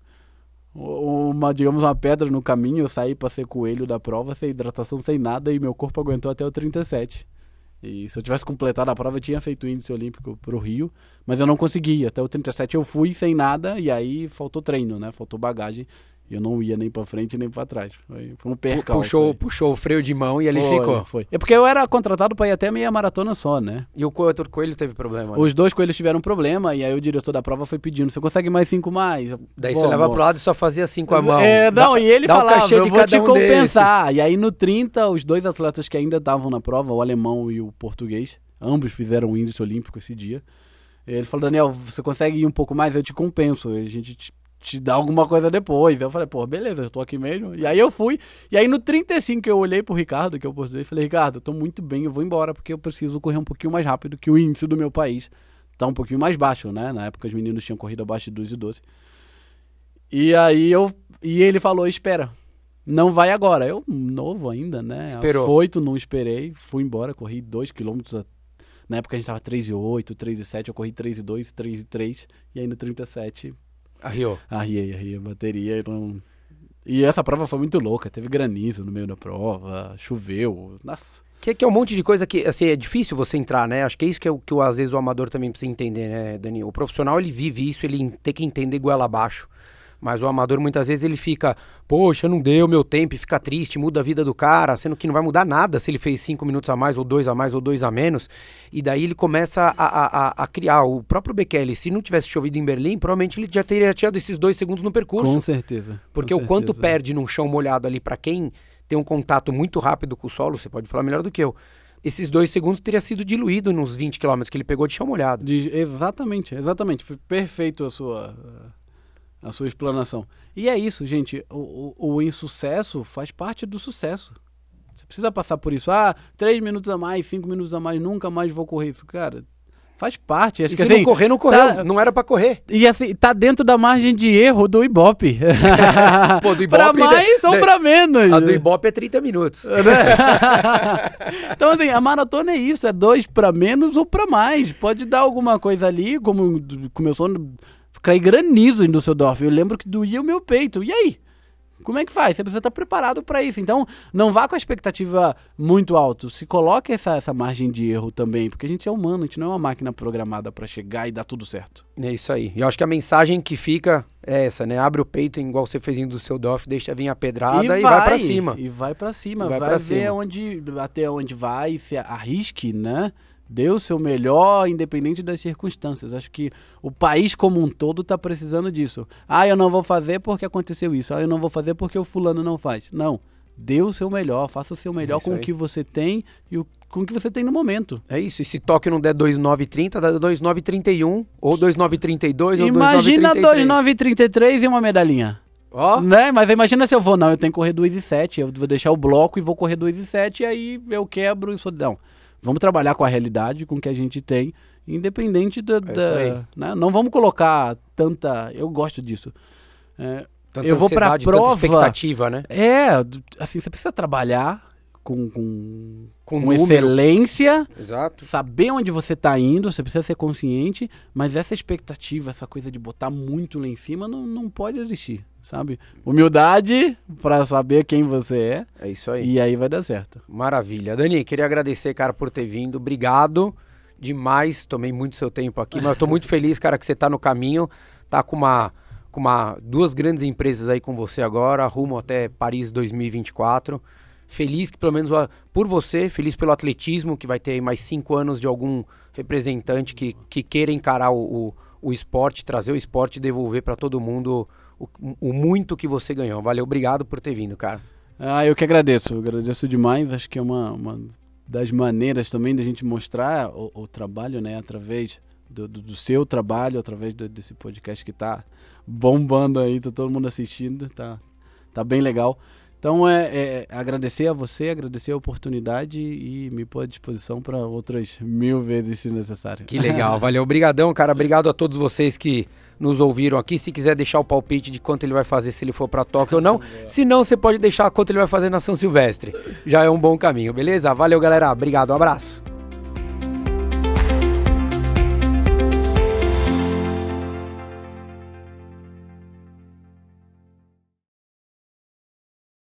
Speaker 2: uma, digamos, uma pedra no caminho, eu saí pra ser coelho da prova, sem hidratação, sem nada, e meu corpo aguentou até o 37. E se eu tivesse completado a prova, eu tinha feito índice olímpico pro Rio, mas eu não consegui. Até o 37 eu fui sem nada, e aí faltou treino, né? Faltou bagagem. Eu não ia nem pra frente nem pra trás. Foi, foi um percalço.
Speaker 1: Puxou,
Speaker 2: aí.
Speaker 1: puxou o freio de mão e ele
Speaker 2: Foi,
Speaker 1: ficou.
Speaker 2: Foi. É porque eu era contratado pra ir até meia maratona só, né?
Speaker 1: E o outro coelho teve problema. né?
Speaker 2: Os dois coelhos tiveram um problema, e aí o diretor da prova foi pedindo: você consegue mais cinco mais?
Speaker 1: Daí você
Speaker 2: "Vou,
Speaker 1: leva
Speaker 2: vou."
Speaker 1: pro lado e só fazia com a mão.
Speaker 2: É, não,
Speaker 1: Dá-
Speaker 2: e ele falava,
Speaker 1: cachê
Speaker 2: eu vou te
Speaker 1: um
Speaker 2: compensar. E aí no 30, os dois atletas que ainda estavam na prova, o alemão e o português, Ambos fizeram o índice olímpico esse dia. Ele falou, Daniel, você consegue ir um pouco mais? Eu te compenso. A gente te, dá alguma coisa depois. Eu falei, pô, beleza, eu tô aqui mesmo. E aí eu fui. E aí no 35 eu olhei pro Ricardo, que eu postei, e falei, Ricardo, eu tô muito bem, eu vou embora porque eu preciso correr um pouquinho mais rápido que o índice do meu país. Tá um pouquinho mais baixo, né? Na época os meninos tinham corrido abaixo de 2 e 12. E aí eu. E ele falou, espera. Não vai agora. Eu, novo ainda, né?
Speaker 1: Esperou.
Speaker 2: Foito, não esperei. Fui embora, corri 2 km. Na época a gente tava 3 e 8, 3 e 7. Eu corri 3 e 2, 3 e 3. E aí no 37
Speaker 1: Arriou.
Speaker 2: Arriei, arriei a bateria e não... E essa prova foi muito louca, teve granizo no meio da prova, choveu, nossa.
Speaker 1: Que, que é um monte de coisa que, assim, é difícil você entrar, né? Acho que é isso que, é o, que às vezes o amador também precisa entender, né, Dani? O profissional, ele vive isso, ele tem que entender goela abaixo. Mas o amador, muitas vezes, ele fica, poxa, não deu meu tempo, e fica triste, muda a vida do cara, sendo que não vai mudar nada se ele fez cinco minutos a mais, ou dois a mais, ou dois a menos. E daí ele começa a, a, a, criar. O próprio Bekele, se não tivesse chovido em Berlim, provavelmente ele já teria tirado esses dois segundos no percurso.
Speaker 2: Com certeza.
Speaker 1: Porque
Speaker 2: com
Speaker 1: o quanto perde num chão molhado ali para quem tem um contato muito rápido com o solo, você pode falar melhor do que eu. Esses dois segundos teria sido diluído nos 20 km que ele pegou de chão molhado.
Speaker 2: De- exatamente, exatamente. Foi perfeito a sua, a sua explanação. E é isso, gente. O, o, o insucesso faz parte do sucesso. Você precisa passar por isso. Ah, três minutos a mais, cinco minutos a mais, nunca mais vou correr isso. Cara, faz parte. Acho
Speaker 1: E
Speaker 2: que
Speaker 1: se
Speaker 2: assim,
Speaker 1: não correr, não correu.
Speaker 2: tá-
Speaker 1: Não era para correr.
Speaker 2: E assim, tá dentro da margem de erro do Ibope.
Speaker 1: Pô, do
Speaker 2: pra
Speaker 1: Ibope,
Speaker 2: mais
Speaker 1: né?
Speaker 2: ou pra menos.
Speaker 1: A do Ibope é 30 minutos.
Speaker 2: Né? então, assim, a maratona é isso, é dois pra menos ou pra mais. Pode dar alguma coisa ali, como começou a cair granizo em Düsseldorf. Eu lembro que doía o meu peito. E aí? Como é que faz? Você precisa estar preparado para isso. Então, não vá com a expectativa muito alta. Se coloque essa, essa margem de erro também, porque a gente é humano, a gente não é uma máquina programada para chegar e dar tudo certo.
Speaker 1: É isso aí. E eu acho que a mensagem que fica é essa, né? Abre o peito, igual você fez em Düsseldorf, deixa vir a pedrada e, vai, pra cima.
Speaker 2: E vai pra cima.
Speaker 1: E vai
Speaker 2: vai
Speaker 1: pra
Speaker 2: ver
Speaker 1: cima.
Speaker 2: Onde, até onde vai, se arrisque, né? Dê o seu melhor, independente das circunstâncias. Acho que o país como um todo está precisando disso. Ah, eu não vou fazer porque aconteceu isso. Ah, eu não vou fazer porque o fulano não faz. Não. Dê o seu melhor, faça o seu melhor
Speaker 1: isso
Speaker 2: com o
Speaker 1: aí.
Speaker 2: que você tem e o, com o que você tem no momento.
Speaker 1: É isso. E se Tóquio não der 2,930, dá 2,931 ou 2,932 ou
Speaker 2: Imagina
Speaker 1: 2,933.
Speaker 2: 2,933 e uma medalhinha.
Speaker 1: Ó,
Speaker 2: Né? Mas imagina se eu vou, não, eu tenho que correr 2,7, eu vou deixar o bloco e vou correr 2,7 e aí eu quebro isso. Não. Vamos trabalhar com a realidade, com o que a gente tem, independente da.
Speaker 1: isso
Speaker 2: da- né? Não vamos colocar tanta. Eu gosto disso. É, eu vou
Speaker 1: tanta
Speaker 2: prova.
Speaker 1: expectativa, né?
Speaker 2: é, assim, você precisa trabalhar com, com,
Speaker 1: Com
Speaker 2: com excelência,
Speaker 1: Exato.
Speaker 2: saber onde você está indo, você precisa ser consciente, mas essa expectativa, essa coisa de botar muito lá em cima, não, não pode existir, sabe? Humildade para saber quem você é,
Speaker 1: É isso aí.
Speaker 2: e aí vai dar certo.
Speaker 1: Maravilha. Dani, queria agradecer, cara, por ter vindo. Obrigado demais. Tomei muito seu tempo aqui, mas eu tô muito feliz, cara, que você tá no caminho. Tá com uma, com uma duas grandes empresas aí com você agora, rumo até Paris 2024. Feliz que pelo menos por você, feliz pelo atletismo, que vai ter aí mais cinco anos de algum representante que, que queira encarar o, o, o esporte, trazer o esporte e devolver para todo mundo o, o muito que você ganhou. Valeu, obrigado por ter vindo, cara.
Speaker 2: Ah, eu que agradeço, eu agradeço demais. Acho que é uma, uma das maneiras também da gente mostrar o, o trabalho, né, através do, do- do seu trabalho, através do- desse podcast que tá bombando aí, tá todo mundo assistindo, tá, tá bem legal. Então é, é agradecer a você, agradecer a oportunidade e me pôr à disposição para outras mil vezes se necessário.
Speaker 1: Que legal, valeu. Obrigadão, cara. Obrigado a todos vocês que nos ouviram aqui. Se quiser deixar o palpite de quanto ele vai fazer se ele for pra Tóquio ou não. Se não, você pode deixar quanto ele vai fazer na São Silvestre. Já é um bom caminho, beleza? Valeu, galera. Obrigado, um abraço.